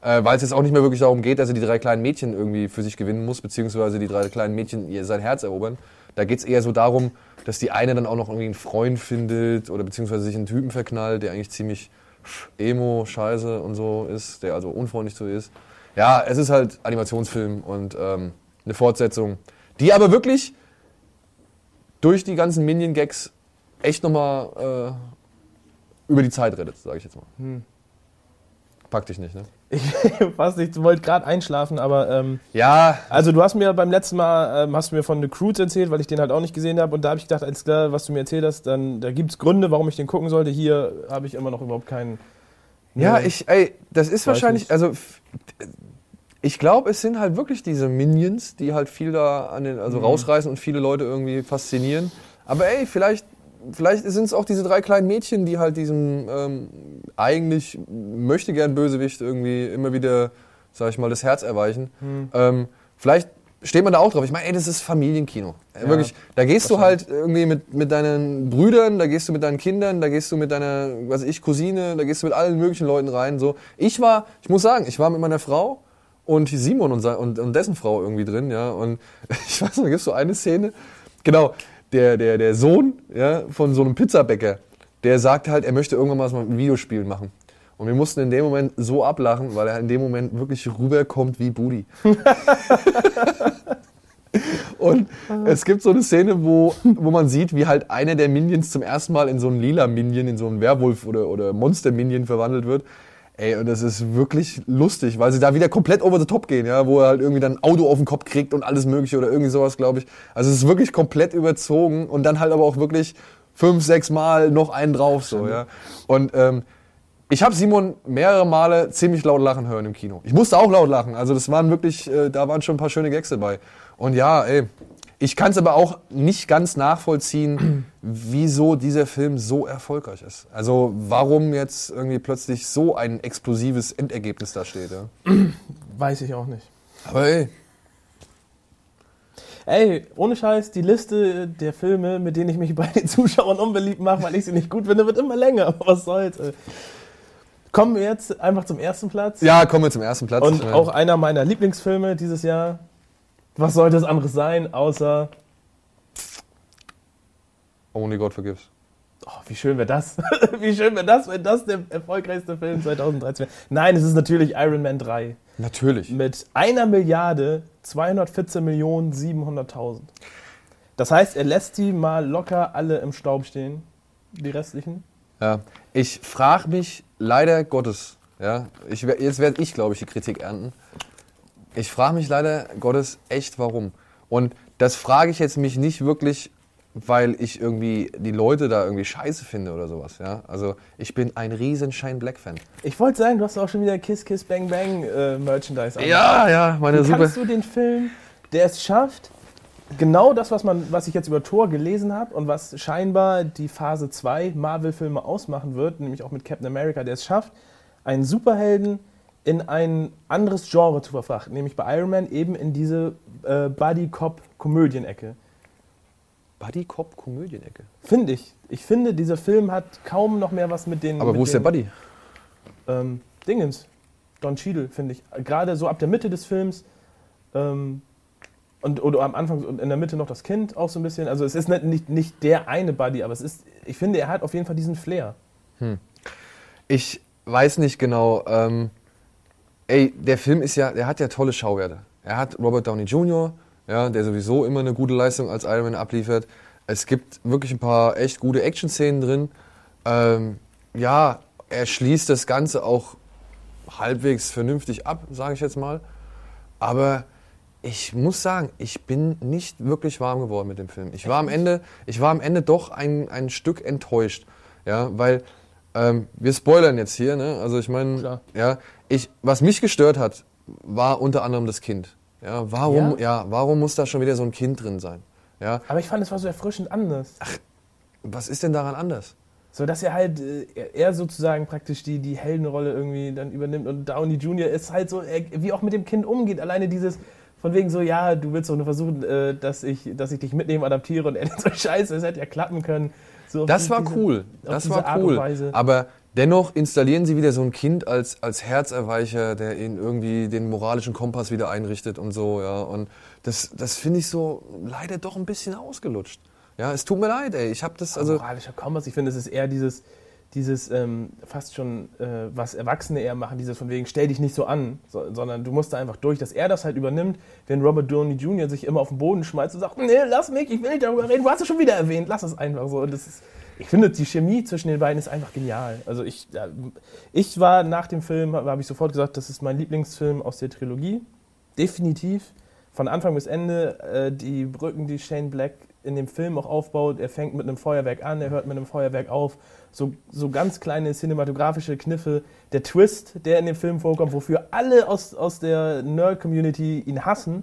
Äh, Weil es jetzt auch nicht mehr wirklich darum geht, dass er die drei kleinen Mädchen irgendwie für sich gewinnen muss, beziehungsweise die drei kleinen Mädchen ihr sein Herz erobern. Da geht es eher so darum, dass die eine dann auch noch irgendwie einen Freund findet oder beziehungsweise sich einen Typen verknallt, der eigentlich ziemlich emo, scheiße und so ist, der also unfreundlich so ist. Ja, es ist halt Animationsfilm und ähm, eine Fortsetzung, die aber wirklich durch die ganzen Minion-Gags echt nochmal äh, über die Zeit rettet, sage ich jetzt mal. Hm. Pack dich nicht, ne? Ich fast nicht, wollte gerade einschlafen, aber ähm, Ja, also du hast mir beim letzten Mal ähm, hast du mir von The Croods erzählt, weil ich den halt auch nicht gesehen habe und da habe ich gedacht, alles klar, was du mir erzählt hast, dann da gibt es Gründe, warum ich den gucken sollte. Hier habe ich immer noch überhaupt keinen. Ja, Nee. ich, ey, das ist wahrscheinlich, nicht. also ich glaube, es sind halt wirklich diese Minions, die halt viel da an den, also Mhm. rausreißen und viele Leute irgendwie faszinieren. Aber ey, vielleicht, vielleicht sind es auch diese drei kleinen Mädchen, die halt diesem ähm, eigentlich möchte gern Bösewicht irgendwie immer wieder, sag ich mal, das Herz erweichen. Hm. Ähm, vielleicht steht man da auch drauf. Ich meine, ey, das ist Familienkino. Äh, Ja, Wirklich, da gehst du halt irgendwie mit, mit deinen Brüdern, da gehst du mit deinen Kindern, da gehst du mit deiner, was weiß ich, Cousine, da gehst du mit allen möglichen Leuten rein. So. Ich war, ich muss sagen, ich war mit meiner Frau und Simon und, und, und dessen Frau irgendwie drin, ja. Und ich weiß noch, da gibt so eine Szene, genau, der, der, der Sohn ja, von so einem Pizzabäcker, der sagt halt, er möchte irgendwann mal was mit Videospielen machen. Und wir mussten in dem Moment so ablachen, weil er in dem Moment wirklich rüberkommt wie Budi. Und es gibt so eine Szene, wo, wo man sieht, wie halt einer der Minions zum ersten Mal in so einen lila Minion, in so einen Werwolf oder, oder Monster-Minion verwandelt wird. Ey, und das ist wirklich lustig, weil sie da wieder komplett over the top gehen, ja, wo er halt irgendwie dann ein Auto auf den Kopf kriegt und alles mögliche oder irgendwie sowas, glaube ich. Also es ist wirklich komplett überzogen und dann halt aber auch wirklich fünf, sechs Mal noch einen drauf, so, ja. Und ähm, ich habe Simon mehrere Male ziemlich laut lachen hören im Kino. Ich musste auch laut lachen. Also das waren wirklich, äh, da waren schon ein paar schöne Gags dabei. Und ja, ey, ich kann es aber auch nicht ganz nachvollziehen, wieso dieser Film so erfolgreich ist. Also warum jetzt irgendwie plötzlich so ein explosives Endergebnis da steht. Ja? Weiß ich auch nicht. Aber ey, Ey, ohne Scheiß, die Liste der Filme, mit denen ich mich bei den Zuschauern unbeliebt mache, weil ich sie nicht gut finde, wird immer länger. Aber was soll's. Ey. Kommen wir jetzt einfach zum ersten Platz. ja, kommen wir zum ersten Platz. Und Ja. auch einer meiner Lieblingsfilme dieses Jahr. Was sollte es anderes sein, außer. Only God Forgives. Oh, wie schön wäre das? wie schön wäre das, wenn das der erfolgreichste Film 2013 wäre? Nein, es ist natürlich Iron Man 3. Natürlich. Mit einer Milliarde 214 Millionen 700.000. Das heißt, er lässt die mal locker alle im Staub stehen, die restlichen. Ja, ich frage mich leider Gottes, ja, ich, jetzt werde ich, glaube ich, die Kritik ernten. Ich frage mich leider Gottes echt, warum. Und das frage ich jetzt mich nicht wirklich, weil ich irgendwie die Leute da irgendwie scheiße finde oder sowas. Ja? Also ich bin ein riesen Shine Black Fan. Ich wollte sagen, du hast auch schon wieder Kiss Kiss Bang Bang äh, Merchandise an. Ja, ja, meine Wie super. kannst du den Film, der es schafft, genau das, was, man, was ich jetzt über Thor gelesen habe und was scheinbar die Phase 2 Marvel-Filme ausmachen wird, nämlich auch mit Captain America, der es schafft, einen Superhelden in ein anderes Genre zu verfrachten, nämlich bei Iron Man eben in diese äh, Buddy-Cop-Komödien-Ecke. Buddy Cop Komödienecke. Finde ich. Ich finde, dieser Film hat kaum noch mehr was mit den. Aber mit wo ist der den, Buddy? Ähm, Dingens. Don Cheadle, finde ich. Gerade so ab der Mitte des Films. Ähm, und oder am Anfang und in der Mitte noch das Kind auch so ein bisschen. Also es ist nicht, nicht, nicht der eine Buddy, aber es ist, ich finde, er hat auf jeden Fall diesen Flair. Ich weiß nicht genau. Ähm, ey, der Film ist ja, der hat ja tolle Schauwerte. Er hat Robert Downey Jr., ja, der sowieso immer eine gute Leistung als Iron Man abliefert. Es gibt wirklich ein paar echt gute Action-Szenen drin. Ähm, ja, er schließt das Ganze auch halbwegs vernünftig ab, sage ich jetzt mal. Aber ich muss sagen, ich bin nicht wirklich warm geworden mit dem Film. Ich war am Ende, ich war am Ende doch ein, ein Stück enttäuscht. Ja, weil ähm, wir spoilern jetzt hier, ne? Also ich meine, ja, ich, was mich gestört hat, war unter anderem das Kind. Ja, warum, Ja? ja? warum muss da schon wieder so ein Kind drin sein? Ja, Aber ich fand, es war so erfrischend anders. was ist denn daran anders? So, dass er halt, äh, er- er sozusagen praktisch die, die Heldenrolle irgendwie dann übernimmt und Downey Jr. ist halt so, er, wie auch mit dem Kind umgeht. Alleine dieses, von wegen so, ja, du willst doch nur versuchen, äh, dass, ich, dass ich dich mitnehme, adaptiere und er so, scheiße, es hätte ja klappen können. So Das die- war diese- cool. Das war cool. Aber dennoch installieren sie wieder so ein Kind als, als Herzerweicher, der ihnen irgendwie den moralischen Kompass wieder einrichtet und so, ja. Und das, das finde ich so leider doch ein bisschen ausgelutscht. Ja, es tut mir leid, ey. Ich habe das, also. moralischer Kompass. Ich finde, es ist eher dieses, dieses ähm, fast schon, äh, was Erwachsene eher machen, dieses von wegen, stell dich nicht so an, so, sondern du musst da einfach durch, dass er das halt übernimmt, wenn Robert Downey Jr. sich immer auf den Boden schmeißt und sagt, nee, lass mich, ich will nicht darüber reden, du hast es schon wieder erwähnt, lass es einfach so. Und das ist, ich finde, die Chemie zwischen den beiden ist einfach genial. Also ich, ja, ich war nach dem Film, habe ich sofort gesagt, das ist mein Lieblingsfilm aus der Trilogie. Definitiv. Von Anfang bis Ende äh, die Brücken, die Shane Black in dem Film auch aufbaut. Er fängt mit einem Feuerwerk an, er hört mit einem Feuerwerk auf. So, so ganz kleine cinematografische Kniffe. Der Twist, der in dem Film vorkommt, wofür alle aus, aus der Nerd-Community ihn hassen.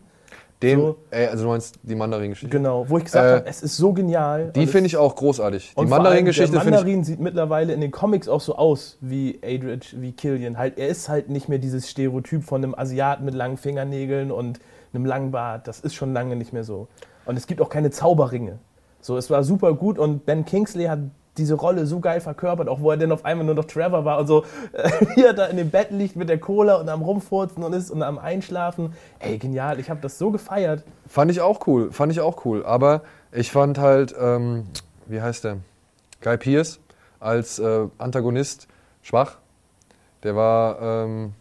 Dem, so- ey, also du meinst die Mandarin-Geschichte. Genau, wo ich gesagt Äh, habe, es ist so genial. Die finde ich auch großartig. Die Mandarin-Geschichte Der finde ich. Mandarin sieht mittlerweile in den Comics auch so aus wie Adrich, wie Killian. Halt, er ist halt nicht mehr dieses Stereotyp von einem Asiaten mit langen Fingernägeln und einem langen Bart. Das ist schon lange nicht mehr so. Und es gibt auch keine Zauberringe. So, es war super gut und Ben Kingsley hat diese Rolle so geil verkörpert, auch wo er dann auf einmal nur noch Trevor war und so, äh, wie er da in dem Bett liegt mit der Cola und am Rumfurzen und ist und am Einschlafen. Ey, genial, ich habe das so gefeiert. Fand ich auch cool, fand ich auch cool. Aber ich fand halt, ähm, wie heißt der? Guy Pearce als äh, Antagonist schwach. Der war, ähm,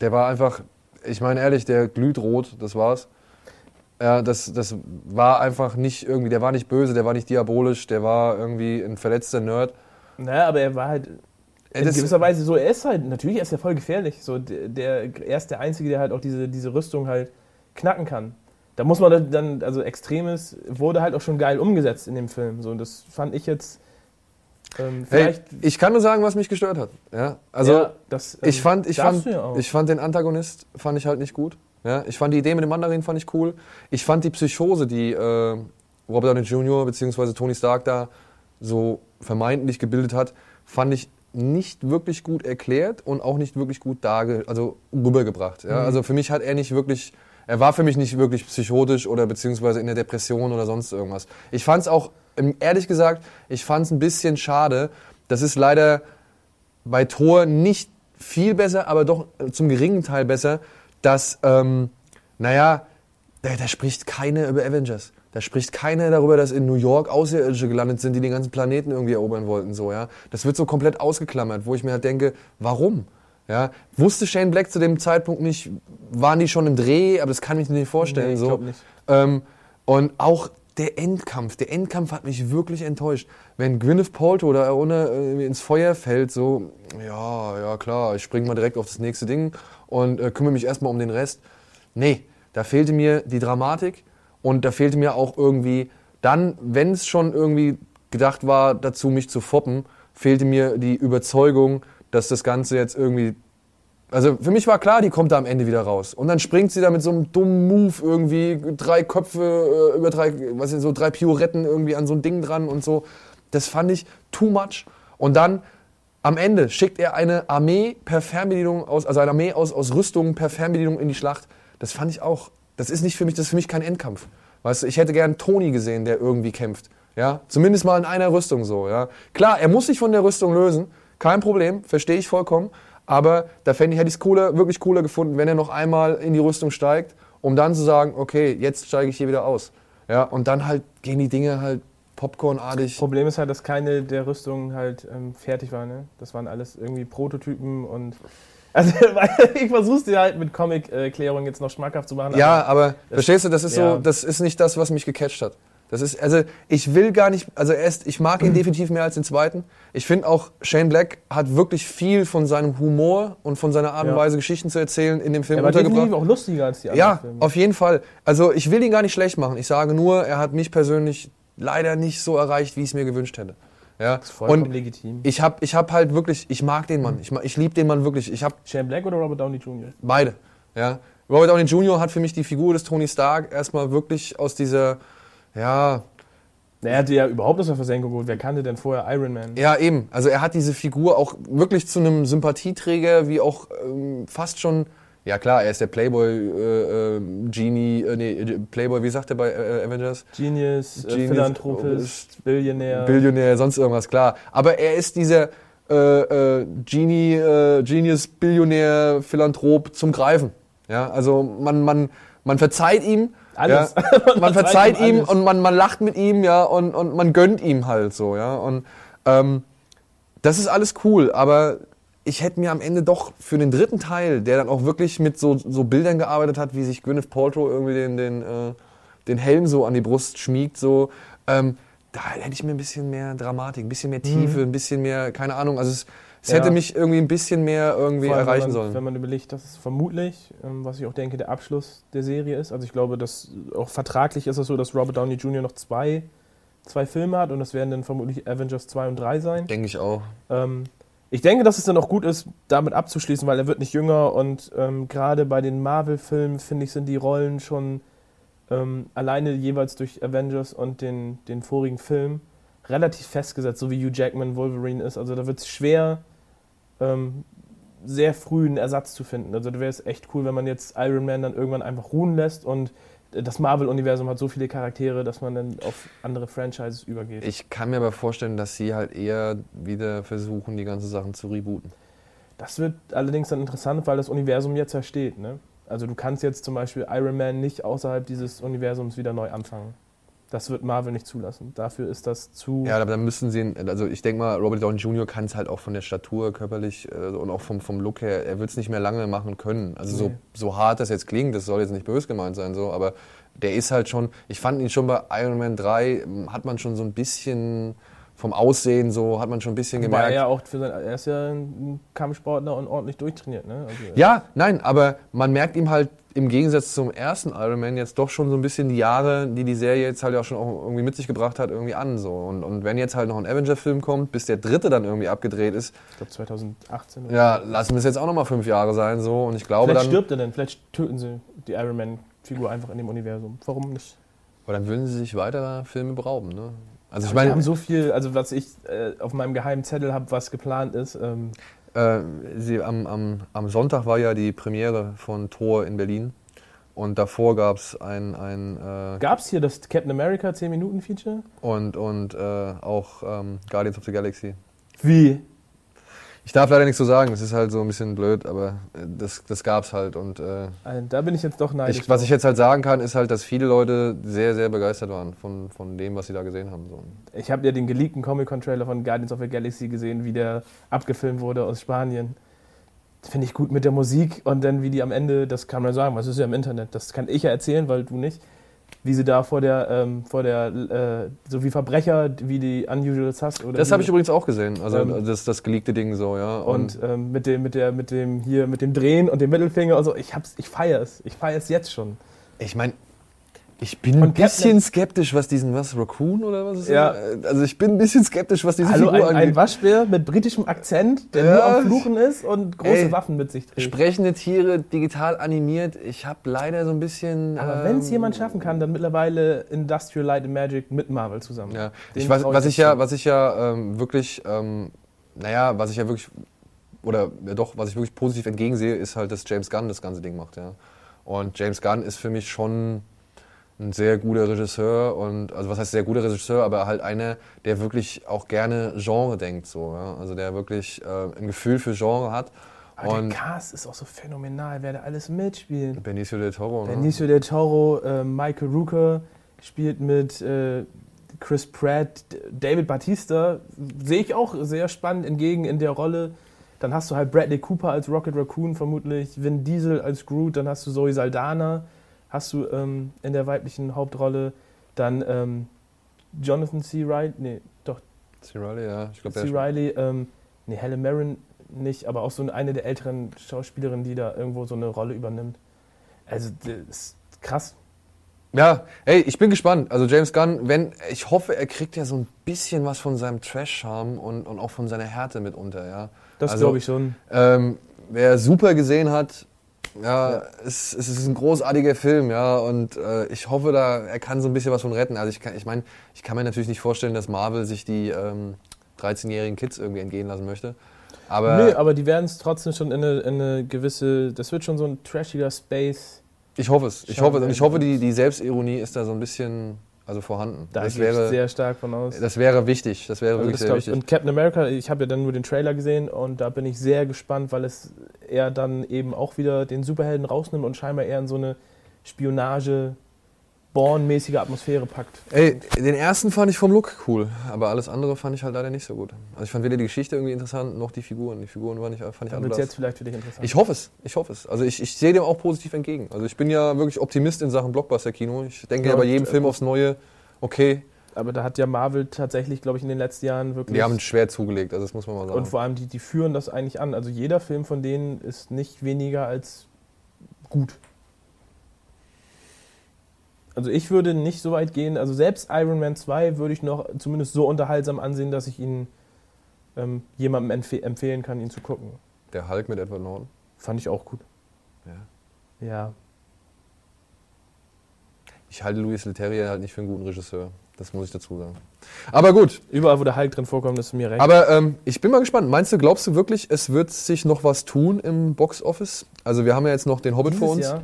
der war einfach, ich meine ehrlich, der glüht rot, das war's. Ja, das, das war einfach nicht irgendwie, der war nicht böse, der war nicht diabolisch, der war irgendwie ein verletzter Nerd. Naja, aber er war halt in das- gewisser Weise so, er ist halt, natürlich er ist er voll gefährlich. So, der, der, er ist der Einzige, der halt auch diese, diese Rüstung halt knacken kann. Da muss man dann, also Extremes wurde halt auch schon geil umgesetzt in dem Film. So, und das fand ich jetzt ähm, Hey, vielleicht. ich kann nur sagen, was mich gestört hat. Ja, also ja, das, ähm, Ich fand, ich, fand, ja ich fand den Antagonist fand ich halt nicht gut. Ja, ich fand die Idee mit dem Mandarin fand ich cool. Ich fand die Psychose, die äh, Robert Downey Jr. bzw. Tony Stark da so vermeintlich gebildet hat, fand ich nicht wirklich gut erklärt und auch nicht wirklich gut darge also rübergebracht. Ja? Mhm. Also für mich hat er nicht wirklich, er war für mich nicht wirklich psychotisch oder beziehungsweise in der Depression oder sonst irgendwas. Ich fand es auch, ähm, ehrlich gesagt, ich fand es ein bisschen schade. Das ist leider bei Thor nicht viel besser, aber doch äh, zum geringen Teil besser, dass, ähm, naja, da, da spricht keiner über Avengers. Da spricht keiner darüber, dass in New York Außerirdische gelandet sind, die den ganzen Planeten irgendwie erobern wollten. So, ja? Das wird so komplett ausgeklammert, wo ich mir halt denke, warum? Ja? Wusste Shane Black zu dem Zeitpunkt nicht, waren die schon im Dreh, aber das kann ich mir nicht vorstellen. Nee, ich so. nicht. Ähm, und auch der Endkampf, der Endkampf hat mich wirklich enttäuscht. Wenn Gwyneth Paltrow da ohne äh, ins Feuer fällt, so, ja, ja klar, ich spring mal direkt auf das nächste Ding und äh, kümmere mich erstmal um den Rest. Nee, da fehlte mir die Dramatik und da fehlte mir auch irgendwie, dann, wenn es schon irgendwie gedacht war, dazu mich zu foppen, fehlte mir die Überzeugung, dass das Ganze jetzt irgendwie also für mich war klar, die kommt da am Ende wieder raus. Und dann springt sie da mit so einem dummen Move irgendwie drei Köpfe äh, über drei, was ist so drei Pioretten irgendwie an so ein Ding dran und so. Das fand ich too much. Und dann am Ende schickt er eine Armee per Fernbedienung aus, also eine Armee aus, aus Rüstungen per Fernbedienung in die Schlacht. Das fand ich auch. Das ist nicht für mich, das ist für mich kein Endkampf. Weißt du, ich hätte gern Tony gesehen, der irgendwie kämpft. Ja, zumindest mal in einer Rüstung so. Ja, klar, er muss sich von der Rüstung lösen, kein Problem, verstehe ich vollkommen. Aber da fände ich, hätte ich es cooler, wirklich cooler gefunden, wenn er noch einmal in die Rüstung steigt, um dann zu sagen, okay, jetzt steige ich hier wieder aus. Ja, und dann halt gehen die Dinge halt popcornartig. Problem ist halt, dass keine der Rüstungen halt ähm, fertig war. Ne? Das waren alles irgendwie Prototypen und. Also, ich versuch's dir halt mit Comic-Erklärung jetzt noch schmackhaft zu machen. Ja, aber aber verstehst du, das ist ja. so, das ist nicht das, was mich gecatcht hat. Das ist, also ich will gar nicht, also er ist, ich mag ihn definitiv mehr als den zweiten. Ich finde auch, Shane Black hat wirklich viel von seinem Humor und von seiner Art und Ja. Weise, Geschichten zu erzählen, in dem Film Er war definitiv untergebracht. auch lustiger als die anderen Ja, Filme. auf jeden Fall. Also ich will ihn gar nicht schlecht machen. Ich sage nur, er hat mich persönlich leider nicht so erreicht, wie ich es mir gewünscht hätte. Ja. Das ist vollkommen Und legitim. ich habe ich hab halt wirklich, ich mag den Mann. Ich, ich liebe den Mann wirklich. Ich habe Shane Black oder Robert Downey Jr.? beide. Ja. Robert Downey Jr. hat für mich die Figur des Tony Stark erstmal wirklich aus dieser, ja, Er hatte ja überhaupt der Versenkung geholt. Wer kannte denn vorher Iron Man? Ja, eben. Also er hat diese Figur auch wirklich zu einem Sympathieträger, wie auch ähm, fast schon. Ja klar, er ist der Playboy äh, äh, Genie, äh, nee, Playboy, wie sagt er bei äh, Avengers? Genius, äh, Genius, Philanthropist, Billionär. Billionär, sonst irgendwas, klar. Aber er ist dieser Genie, äh, Genius, Billionär, Philanthrop zum Greifen. Ja, also man, man, man verzeiht ihm. Alles. Ja, man verzeiht ihm alles. und man, man lacht mit ihm, ja, und, und man gönnt ihm halt so, ja. Und ähm, das ist alles cool, aber ich hätte mir am Ende doch für den dritten Teil, der dann auch wirklich mit so, so Bildern gearbeitet hat, wie sich Gwyneth Paltrow irgendwie den, den, äh, den Helm so an die Brust schmiegt, so, ähm, da hätte ich mir ein bisschen mehr Dramatik, ein bisschen mehr Tiefe, ein bisschen mehr, keine Ahnung, also es, es. Ja. hätte mich irgendwie ein bisschen mehr irgendwie allem, erreichen wenn man, sollen. Wenn man überlegt, dass es vermutlich, ähm, was ich auch denke, der Abschluss der Serie ist. Also ich glaube, dass auch vertraglich ist es so, dass Robert Downey Jr. noch zwei, zwei Filme hat und das werden dann vermutlich Avengers 2 und 3 sein. Denke ich auch. Ähm, ich denke, dass es dann auch gut ist, damit abzuschließen, weil er wird nicht jünger und ähm, gerade bei den Marvel-Filmen, finde ich, sind die Rollen schon ähm, alleine jeweils durch Avengers und den, den vorigen Film relativ festgesetzt, so wie Hugh Jackman Wolverine ist. Also da wird es schwer, ähm, sehr früh einen Ersatz zu finden. Also da wäre es echt cool, wenn man jetzt Iron Man dann irgendwann einfach ruhen lässt und das Marvel-Universum hat so viele Charaktere, dass man dann auf andere Franchises übergeht. Ich kann mir aber vorstellen, dass sie halt eher wieder versuchen, die ganzen Sachen zu rebooten. Das wird allerdings dann interessant, weil das Universum jetzt ja steht. Ne? Also du kannst jetzt zum Beispiel Iron Man nicht außerhalb dieses Universums wieder neu anfangen. Das wird Marvel nicht zulassen. Dafür ist das zu. Ja, aber dann müssen sie, also ich denke mal, Robert Downey Jr. kann es halt auch von der Statur körperlich äh, und auch vom, vom Look her, er wird es nicht mehr lange machen können. Also so, Nee. so hart das jetzt klingt, das soll jetzt nicht böse gemeint sein, so, aber der ist halt schon, ich fand ihn schon bei Iron Man 3, ähm, hat man schon so ein bisschen vom Aussehen so, hat man schon ein bisschen Wobei gemerkt. er ja auch für sein, er ist ja ein Kampfsportler und ordentlich durchtrainiert. Ne? Also, Ja, nein, aber man merkt ihm halt im Gegensatz zum ersten Iron Man jetzt doch schon so ein bisschen die Jahre, die die Serie jetzt halt auch schon auch irgendwie mit sich gebracht hat, irgendwie an. So. Und, und wenn jetzt halt noch ein Avenger-Film kommt, bis der dritte dann irgendwie abgedreht ist, Ich glaube 2018 oder ja, lassen es jetzt auch nochmal fünf Jahre sein. So. Und ich glaube Vielleicht dann. stirbt er denn, vielleicht töten sie die Iron Man-Figur einfach in dem Universum. Warum nicht? Aber dann würden sie sich weiterer Filme berauben. Ne? Also ich Aber wir haben meine, so viel, also was ich äh, auf meinem geheimen Zettel habe, was geplant ist. Ähm, äh, sie, am, am, am Sonntag war ja die Premiere von Thor in Berlin. Und davor gab es ein, ein äh, Gab es hier das Captain America 10-Minuten-Feature? und, und äh, auch ähm, Guardians of the Galaxy. Wie? Ich darf leider nichts so sagen, das ist halt so ein bisschen blöd, aber äh, das, das gab's halt. Und äh, da bin ich jetzt doch neidisch. ich, was ich jetzt halt sagen kann, ist halt, dass viele Leute sehr, sehr begeistert waren von, von dem, was sie da gesehen haben. So. ich habe ja den geleakten Comic-Con-Trailer von Guardians of the Galaxy gesehen, wie der abgefilmt wurde aus Spanien. Finde ich gut mit der Musik und dann wie die am Ende, das kann man sagen, was ist ja im Internet, das kann ich ja erzählen, weil du nicht, wie sie da vor der, ähm, vor der, äh, so wie Verbrecher, wie die Unusual Sus oder Das habe ich übrigens auch gesehen, also Ähm, das, das geleakte Ding so, ja. und ähm, mit dem, mit der, mit dem hier, mit dem Drehen und dem Mittelfinger und so, ich hab's, ich feiere es, ich feiere es jetzt schon. ich meine, ich bin ein bisschen skeptisch, was diesen, was, Raccoon oder was ist Ja. das? Also ich bin ein bisschen skeptisch, was diese Hallo, Figur ein, angeht. ein Waschbär mit britischem Akzent, der Ja. nur am Fluchen ist und große Ey, Waffen mit sich trägt. Sprechende Tiere, digital animiert. Ich habe leider so ein bisschen. Aber ähm, wenn es jemand schaffen kann, dann mittlerweile Industrial Light and Magic mit Marvel zusammen. Ja, ich, was, trau was ich ja, was ich ja ähm, wirklich, ähm, naja, was ich ja wirklich, oder ja doch, was ich wirklich positiv entgegensehe, ist halt, dass James Gunn das ganze Ding macht, ja. Und James Gunn ist für mich schon ein sehr guter Regisseur und, also was heißt sehr guter Regisseur, aber halt einer, der wirklich auch gerne Genre denkt, so, ja. Also der wirklich äh, ein Gefühl für Genre hat. Aber und der Cast ist auch so phänomenal, wer da alles mitspielt. Benicio del Toro, ne? Benicio del Toro, äh, Michael Rooker spielt mit äh, Chris Pratt, David Batista, sehe ich auch sehr spannend entgegen in der Rolle. Dann hast du halt Bradley Cooper als Rocket Raccoon vermutlich, Vin Diesel als Groot, dann hast du Zoe Saldana, hast du ähm, in der weiblichen Hauptrolle, dann ähm, Jonathan C. Riley, nee, doch, C. Riley, ja. Ich glaube, C. der Riley, ähm, nee, Helen Mirren nicht, aber auch so eine der älteren Schauspielerinnen, die da irgendwo so eine Rolle übernimmt. Also, das ist krass. Ja, hey, ich bin gespannt. Also James Gunn, wenn ich hoffe, er kriegt ja so ein bisschen was von seinem Trash-Charme und, und auch von seiner Härte mitunter, ja. Das Also- glaube ich schon. Ähm, wer super gesehen hat, ja, Ja. Es, es ist ein großartiger Film, ja, und äh, ich hoffe, da er kann so ein bisschen was von retten. Also ich kann, ich meine, ich kann mir natürlich nicht vorstellen, dass Marvel sich die ähm, 13-jährigen Kids irgendwie entgehen lassen möchte. Aber Nö, aber die werden es trotzdem schon in eine, in eine gewisse, das wird schon so ein trashiger Space. ich hoffe es. Ich hoffe es. Und ich hoffe, die, die Selbstironie ist da so ein bisschen also vorhanden. Da das gehe ich wäre, sehr stark von aus. das wäre wichtig. Das wäre Also wirklich das sehr ich, wichtig. und Captain America, ich habe ja dann nur den Trailer gesehen und da bin ich sehr gespannt, weil es er dann eben auch wieder den Superhelden rausnimmt und scheinbar eher in so eine Spionage, Born-mäßige Atmosphäre packt. Ey, den ersten fand ich vom Look cool, aber alles andere fand ich halt leider nicht so gut. Also ich fand weder die Geschichte irgendwie interessant, noch die Figuren. Die Figuren fand ich, fand ich Dann alle wird jetzt vielleicht für dich interessant. Ich hoffe es, ich hoffe es. Also ich, ich sehe dem auch positiv entgegen. Also ich bin ja wirklich Optimist in Sachen Blockbuster-Kino. Ich denke ja, Ja, bei jedem und, Film äh, aufs Neue, okay, Aber da hat ja Marvel tatsächlich, glaube ich, in den letzten Jahren wirklich. die haben schwer zugelegt, also das muss man mal sagen. und vor allem, die, die führen das eigentlich an. Also jeder Film von denen ist nicht weniger als gut. Also ich würde nicht so weit gehen, also selbst Iron Man 2 würde ich noch zumindest so unterhaltsam ansehen, dass ich ihn ähm, jemandem empfe empfehlen kann, ihn zu gucken. Der Hulk mit Edward Norton. Fand ich auch gut. Ja. Ja. Ich halte Louis Leterrier halt nicht für einen guten Regisseur. Das muss ich dazu sagen. Aber gut, Überall, wo der Hulk drin vorkommt, ist mir recht. aber ähm, ich bin mal gespannt. Meinst du, glaubst du wirklich, es wird sich noch was tun im Box-Office? Also wir haben ja jetzt noch den Hobbit vor uns. Dieses Jahr,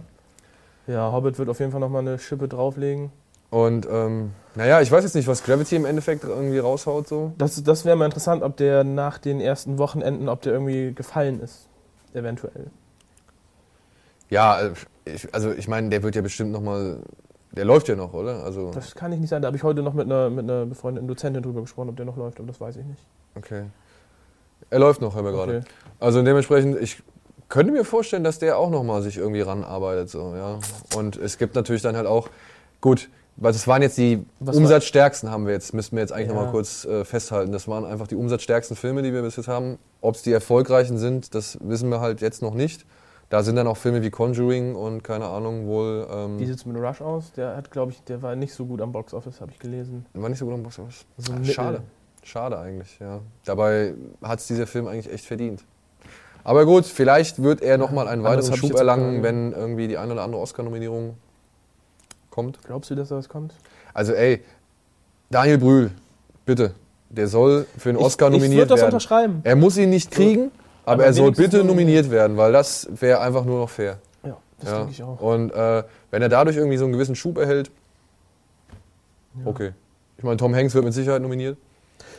ja, Hobbit wird auf jeden Fall nochmal eine Schippe drauflegen. Und ähm, naja, ich weiß jetzt nicht, was Gravity im Endeffekt irgendwie raushaut so. Das, das wäre mal interessant, ob der nach den ersten Wochenenden, ob der irgendwie gefallen ist. Eventuell. Ja, äh, ich, also ich meine, der wird ja bestimmt noch mal, der läuft ja noch, oder? Also Das kann ich nicht sein. Da habe ich heute noch mit einer, mit einer befreundeten Dozentin drüber gesprochen, ob der noch läuft, aber das weiß ich nicht. okay. Er läuft noch, hören wir gerade. Okay. Also dementsprechend, ich könnte mir vorstellen, dass der auch noch mal sich irgendwie ranarbeitet so, ja. Und es gibt natürlich dann halt auch, gut, weil das waren jetzt die Was umsatzstärksten, haben wir jetzt, müssten wir jetzt eigentlich noch Ja. mal kurz äh, festhalten. Das waren einfach die umsatzstärksten Filme, die wir bis jetzt haben. Ob es die erfolgreichen sind, das wissen wir halt jetzt noch nicht. Da sind dann auch Filme wie Conjuring und keine Ahnung, wohl. Ähm, Wie sieht es mit Rush aus? Der hat, glaube ich, der war nicht so gut am Boxoffice, habe ich gelesen. war nicht so gut am Box Office. So Ah, schade. Schade eigentlich, ja. Dabei hat es dieser Film eigentlich echt verdient. Aber gut, vielleicht wird er nochmal einen weiteren ich Schub erlangen, wenn irgendwie die eine oder andere Oscar-Nominierung kommt. Glaubst du, dass da was kommt? Also ey, Daniel Brühl, bitte, der soll für einen Oscar ich, ich nominiert würde das werden. unterschreiben. Er muss ihn nicht kriegen, aber, Aber er soll bitte nominiert. nominiert werden, weil das wäre einfach nur noch fair. Ja, das ja. denke ich auch. Und äh, wenn er dadurch irgendwie so einen gewissen Schub erhält, Ja. okay. Ich meine, Tom Hanks wird mit Sicherheit nominiert.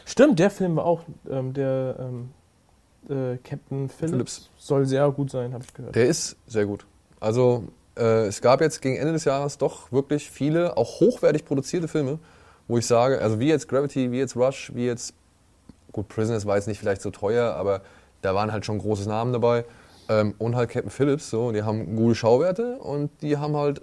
Stimmt, der Film war auch, ähm, der ähm, äh, Captain Phillips, Phillips. soll sehr gut sein, habe ich gehört. Der ist sehr gut. Also äh, es gab jetzt gegen Ende des Jahres doch wirklich viele, auch hochwertig produzierte Filme, wo ich sage, also wie jetzt Gravity, wie jetzt Rush, wie jetzt, gut, Prisoners war jetzt nicht vielleicht so teuer, aber da waren halt schon große Namen dabei. Ähm, und halt Captain Phillips, so, die haben gute Schauwerte und die haben halt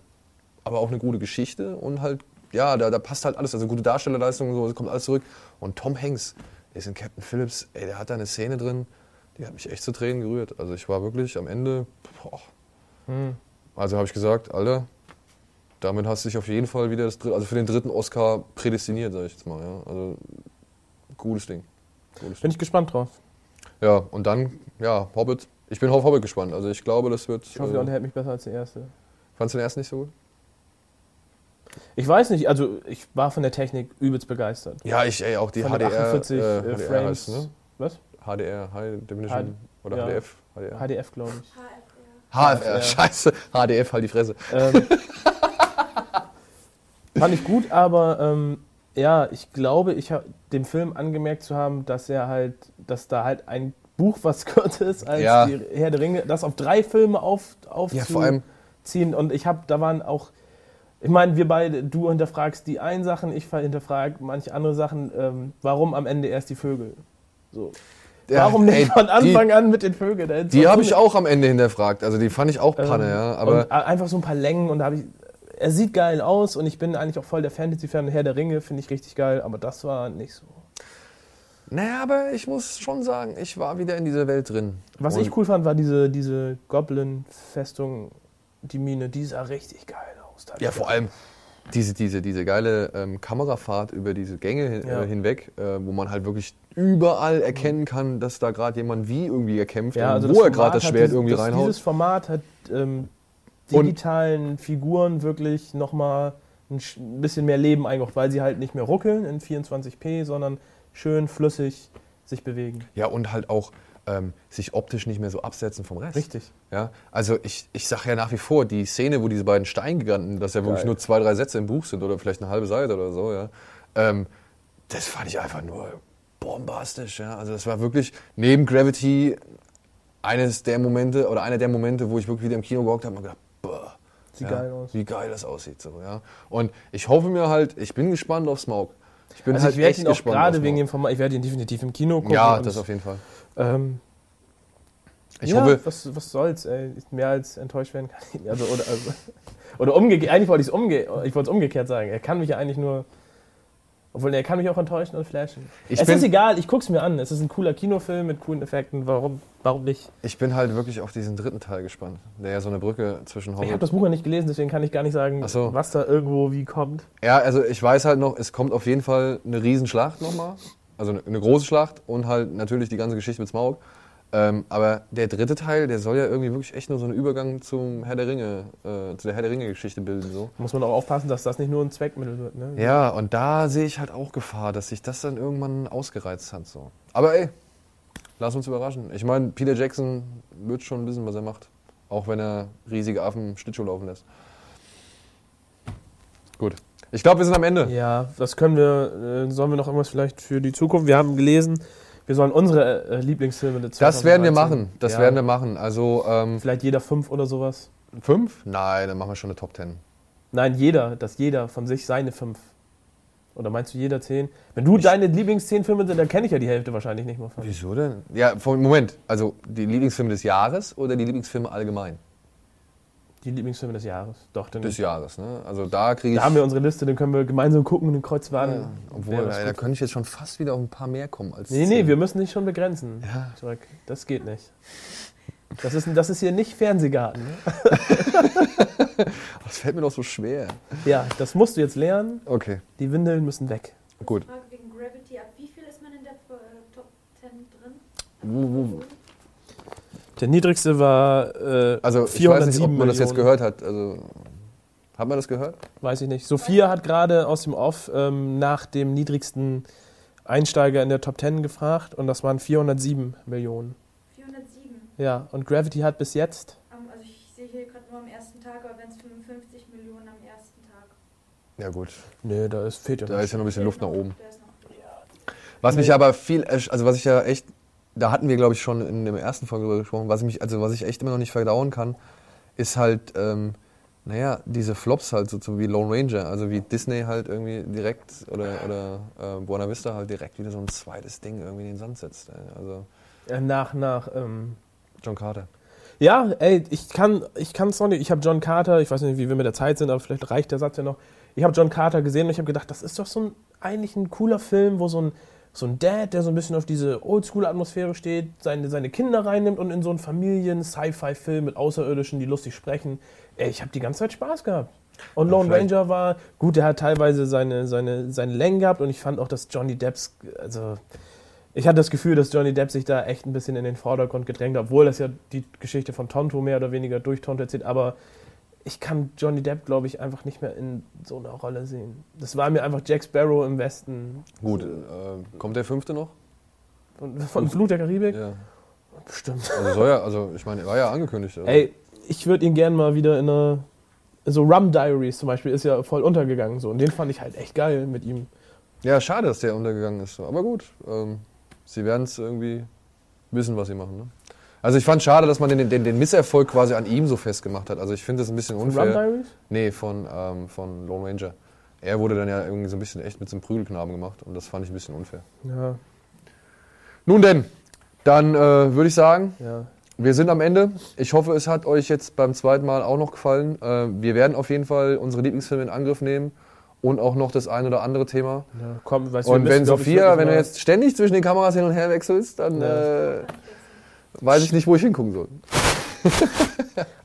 aber auch eine gute Geschichte und halt, ja, da, da passt halt alles, also gute Darstellerleistung und so, es kommt alles zurück. Und Tom Hanks ist in Captain Phillips, ey, der hat da eine Szene drin, die hat mich echt zu Tränen gerührt. Also ich war wirklich am Ende, boah, Hm. also habe ich gesagt, Alter, damit hast du dich auf jeden Fall wieder das dritte, also für den dritten Oscar prädestiniert, sag ich jetzt mal. Ja. Also gutes Ding. Gutes Bin ich gespannt drauf. Ding. Ja, und dann, ja, Hobbit. Ich bin auf Hobbit gespannt. Also ich glaube, das wird. Ich hoffe, der äh, unterhält mich besser als der erste. fandst du den ersten nicht so gut? Ich weiß nicht, also ich war von der Technik übelst begeistert. Ja, ich, ey, auch die Von HDR. den 48 äh, äh, HDR Frames. heißt, ne? Was? HDR, High Definition. oder ja. HDF. HDR. HDF, glaube ich. HFR, HFR. scheiße. HDF, halt die Fresse. Ähm, fand ich gut, aber ähm, ja, ich glaube, ich habe dem Film angemerkt zu haben, dass er halt, dass da halt ein Buch, was kürzer ist als Ja. die Herr der Ringe, das auf drei Filme auf, Ja, aufzuziehen. Und ich habe, da waren auch, ich meine, wir beide, du hinterfragst die einen Sachen, ich hinterfrage manche andere Sachen. Ähm, warum am Ende erst die Vögel? So. Ja, warum nicht ey, von Anfang die, an mit den Vögeln? Die habe ich auch am Ende hinterfragt. Also die fand ich auch Panne, Ähm, ja. Aber einfach so ein paar Längen und da habe ich er sieht geil aus und ich bin eigentlich auch voll der Fantasy-Fan. Herr der Ringe finde ich richtig geil, aber das war nicht so. Naja, aber ich muss schon sagen, ich war wieder in dieser Welt drin. Was Und- ich cool fand, war diese, diese Goblin-Festung, die Mine, die sah richtig geil aus. Ja, vor allem diese, diese, diese geile ähm, Kamerafahrt über diese Gänge hin, Ja. äh, hinweg, äh, wo man halt wirklich überall erkennen kann, dass da gerade jemand wie irgendwie erkämpft Ja, also und wo er gerade das Schwert dieses- irgendwie das, reinhaut. Dieses Format hat ähm, Und- digitalen Figuren wirklich nochmal ein bisschen mehr Leben eingebracht, weil sie halt nicht mehr ruckeln in 24p, sondern schön flüssig sich bewegen. Ja, und halt auch ähm, sich optisch nicht mehr so absetzen vom Rest. Richtig. Ja, also ich, ich sage ja nach wie vor, die Szene, wo diese beiden Steingiganten, dass ja wirklich Geil. nur zwei, drei Sätze im Buch sind oder vielleicht eine halbe Seite oder so, ja, ähm, das fand ich einfach nur bombastisch. Ja. Also das war wirklich neben Gravity eines der Momente oder einer der Momente, wo ich wirklich wieder im Kino gehockt habe und gedacht, boah, Sieht ja, geil aus. wie geil das aussieht. So, ja. Und ich hoffe mir halt, ich bin gespannt auf Smoke. Ich bin Also halt ich werde ihn auch gerade wegen dem Format, ich werde ihn definitiv im Kino gucken. Ja, das auf jeden Fall. Ähm, Ich ja, hoffe, was, was soll's, ey. Mehr als enttäuscht werden kann ich. Also, oder, also, oder umgekehrt, eigentlich wollte ich es umge ich es umgekehrt sagen. Er kann mich ja eigentlich nur. Obwohl, er kann mich auch enttäuschen und flashen. Ich es ist egal, ich guck's mir an. Es ist ein cooler Kinofilm mit coolen Effekten. Warum, warum nicht? ich bin halt wirklich auf diesen dritten Teil gespannt, der ja so eine Brücke zwischen Ich Hobbit habe das Buch noch nicht gelesen, deswegen kann ich gar nicht sagen, so. was da irgendwo wie kommt. Ja, also ich weiß halt noch, es kommt auf jeden Fall eine Riesenschlacht nochmal. Also eine, große Schlacht und halt natürlich die ganze Geschichte mit Smaug. Ähm, aber der dritte Teil, der soll ja irgendwie wirklich echt nur so einen Übergang zum Herr der Ringe, äh, zu der Herr der Ringe-Geschichte bilden. So. Muss man auch aufpassen, dass das nicht nur ein Zweckmittel wird. Ne? Ja, und da sehe ich halt auch Gefahr, dass sich das dann irgendwann ausgereizt hat. So. Aber ey, lass uns überraschen. Ich meine, Peter Jackson wird schon wissen, was er macht. Auch wenn er riesige Affen Schlittschuh laufen lässt. Gut. Ich glaube, wir sind am Ende. Ja, das können wir. Äh, sollen wir noch irgendwas vielleicht für die Zukunft? Wir haben gelesen, wir sollen unsere äh, Lieblingsfilme der Das werden wir 2013 machen. Das Ja, werden wir machen. Also ähm, Vielleicht jeder fünf oder sowas. fünf? Nein, dann machen wir schon eine Top Ten. Nein, jeder, dass jeder von sich seine fünf. Oder meinst du jeder zehn? Wenn du deine Lieblingszehn Filme sind, dann kenne ich ja die Hälfte wahrscheinlich nicht mal von. Wieso denn? Ja, Moment. Also die Lieblingsfilme des Jahres oder die Lieblingsfilme allgemein? Die Lieblingsfilme des Jahres. Doch, dann Des Jahres, ne? Also da kriege ich. da haben wir unsere Liste, dann können wir gemeinsam gucken und den Kreuz ja, an. obwohl, da gut könnte ich jetzt schon fast wieder auf ein paar mehr kommen als. Nee, nee, zehn. wir müssen dich schon begrenzen. Ja. Zurück. Das geht nicht. Das ist, das ist hier nicht Fernsehgarten. Ne? Das fällt mir doch so schwer. Ja, das musst du jetzt lernen. Okay, Die Windeln müssen weg. gut. Frage wegen Gravity. Ab wie viel ist man in der äh, Top 10 drin? Wo, wo, Der niedrigste war äh, also ich 407 weiß nicht, ob man das jetzt Millionen. gehört hat. Also hat man das gehört? Weiß ich nicht. Sophia hat gerade aus dem Off ähm, nach dem niedrigsten Einsteiger in der Top 10 gefragt und das waren 407 Millionen. 407. Ja, und Gravity hat bis jetzt, also ich sehe hier gerade nur am ersten Tag, aber wenn es 55 Millionen am ersten Tag. Ja gut. nee, da ist, fehlt ja Da noch. ist ja noch ein bisschen Luft nach oben. Der ist noch Was mich aber viel, also was ich ja echt, da hatten wir glaube ich schon in dem ersten Folge drüber gesprochen, was ich mich, also was ich echt immer noch nicht verdauen kann, ist halt, ähm, naja, diese Flops halt so, so wie Lone Ranger, also wie Disney halt irgendwie direkt oder, oder äh, Buena Vista halt direkt wieder so ein zweites Ding irgendwie in den Sand setzt. Also nach, nach, ähm, John Carter. Ja, ey, ich kann ich kann's noch nicht. Ich habe John Carter, ich weiß nicht, wie wir mit der Zeit sind, aber vielleicht reicht der Satz ja noch. Ich habe John Carter gesehen und ich habe gedacht, das ist doch so ein eigentlich ein cooler Film, wo so ein so ein Dad, der so ein bisschen auf diese Oldschool-Atmosphäre steht, seine, seine Kinder reinnimmt und in so einen Familien-Sci-Fi-Film mit Außerirdischen, die lustig sprechen. Ey, ich habe die ganze Zeit Spaß gehabt. Und Ja, Lone vielleicht- Ranger war, gut, der hat teilweise seine, seine, seine Längen gehabt und ich fand auch, dass Johnny Depps, also ich hatte das Gefühl, dass Johnny Depp sich da echt ein bisschen in den Vordergrund gedrängt hat, obwohl das ja die Geschichte von Tonto mehr oder weniger durch Tonto erzählt, aber ich kann Johnny Depp, glaube ich, einfach nicht mehr in so einer Rolle sehen. Das war mir einfach Jack Sparrow im Westen. Gut, äh, kommt der fünfte noch? Von, von Flut der Karibik? Ja. Bestimmt. Also soll ja, also ich meine, er war ja angekündigt. Also. Ey, ich würde ihn gern mal wieder in einer. So Rum Diaries zum Beispiel ist ja voll untergegangen so. Und den fand ich halt echt geil mit ihm. Ja, schade, dass der untergegangen ist. so. Aber gut, ähm, sie werden es irgendwie wissen, was sie machen. Ne? Also ich fand schade, dass man den, den, den Misserfolg quasi an ihm so festgemacht hat. Also ich finde das ein bisschen Von Rum unfair. Diaries? Nee, von, ähm, von Lone Ranger. Er wurde dann ja irgendwie so ein bisschen echt mit so einem Prügelknaben gemacht und das fand ich ein bisschen unfair. Ja, Nun denn, dann äh, würde ich sagen, ja. wir sind am Ende. Ich hoffe, es hat euch jetzt beim zweiten Mal auch noch gefallen. Äh, wir werden auf jeden Fall unsere Lieblingsfilme in Angriff nehmen und auch noch das ein oder andere Thema. Ja, komm, weißt, du, Und wenn Sophia, wenn du jetzt ständig zwischen den Kameras hin und her wechselst, dann Ja. äh, weiß ich nicht, wo ich hingucken soll.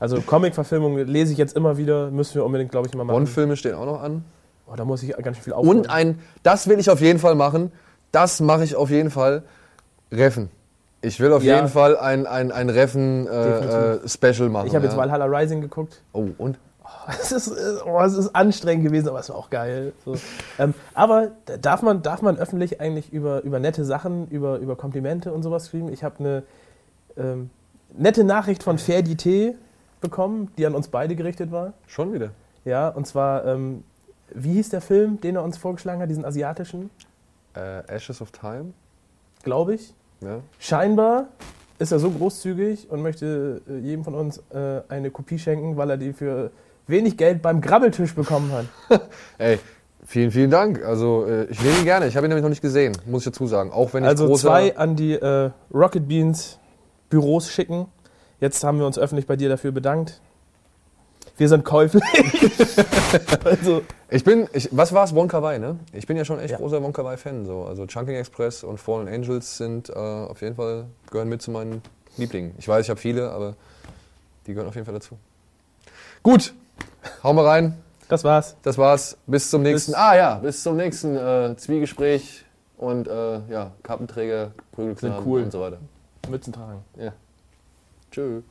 Also Comic-Verfilmungen lese ich jetzt immer wieder, müssen wir unbedingt, glaube ich, mal machen. Bond-Filme stehen auch noch an. Oh, da muss ich ganz schön viel aufholen. Und ein, das will ich auf jeden Fall machen. Das mache ich auf jeden Fall. Reffen. Ich will auf Ja. jeden Fall ein, ein, ein Reffen-Special machen. ich habe jetzt ja. Valhalla Rising geguckt. Oh, und? Es ist, äh, oh, es ist anstrengend gewesen, aber es war auch geil. So. Ähm, aber da- darf man, darf man öffentlich eigentlich über, über nette Sachen, über, über Komplimente und sowas kriegen? Ich habe eine ähm, nette Nachricht von Ferdité bekommen, die an uns beide gerichtet war. Schon wieder. Ja, und zwar, ähm, wie hieß der Film, den er uns vorgeschlagen hat, diesen asiatischen, Äh, Ashes of Time. glaube ich. Ja. Scheinbar ist er so großzügig und möchte äh, jedem von uns äh, eine Kopie schenken, weil er die für wenig Geld beim Grabbeltisch bekommen hat. Ey, vielen, vielen Dank. Also, äh, ich nehme ihn gerne. Ich habe ihn nämlich noch nicht gesehen, muss ich dazu sagen. Auch wenn ich Also zwei an die äh, Rocket Beans Büros schicken. Jetzt haben wir uns öffentlich bei dir dafür bedankt. Wir sind käuflich. also, Ich bin, ich, was war es? Wonka Wai, ne? Ich bin ja schon echt Ja. großer Wonka Wai-Fan. So. Also Chunking Express und Fallen Angels sind äh, auf jeden Fall, gehören mit zu meinen Lieblingen. Ich weiß, ich habe viele, aber die gehören auf jeden Fall dazu. Gut, hauen wir rein. das war's. Das war's. Bis zum nächsten. Bis- ah ja, bis zum nächsten äh, Zwiegespräch und äh, ja, Kappenträger, Prügelknaben Sind cool. und so weiter. Mützen tragen. Ja. Tschüss.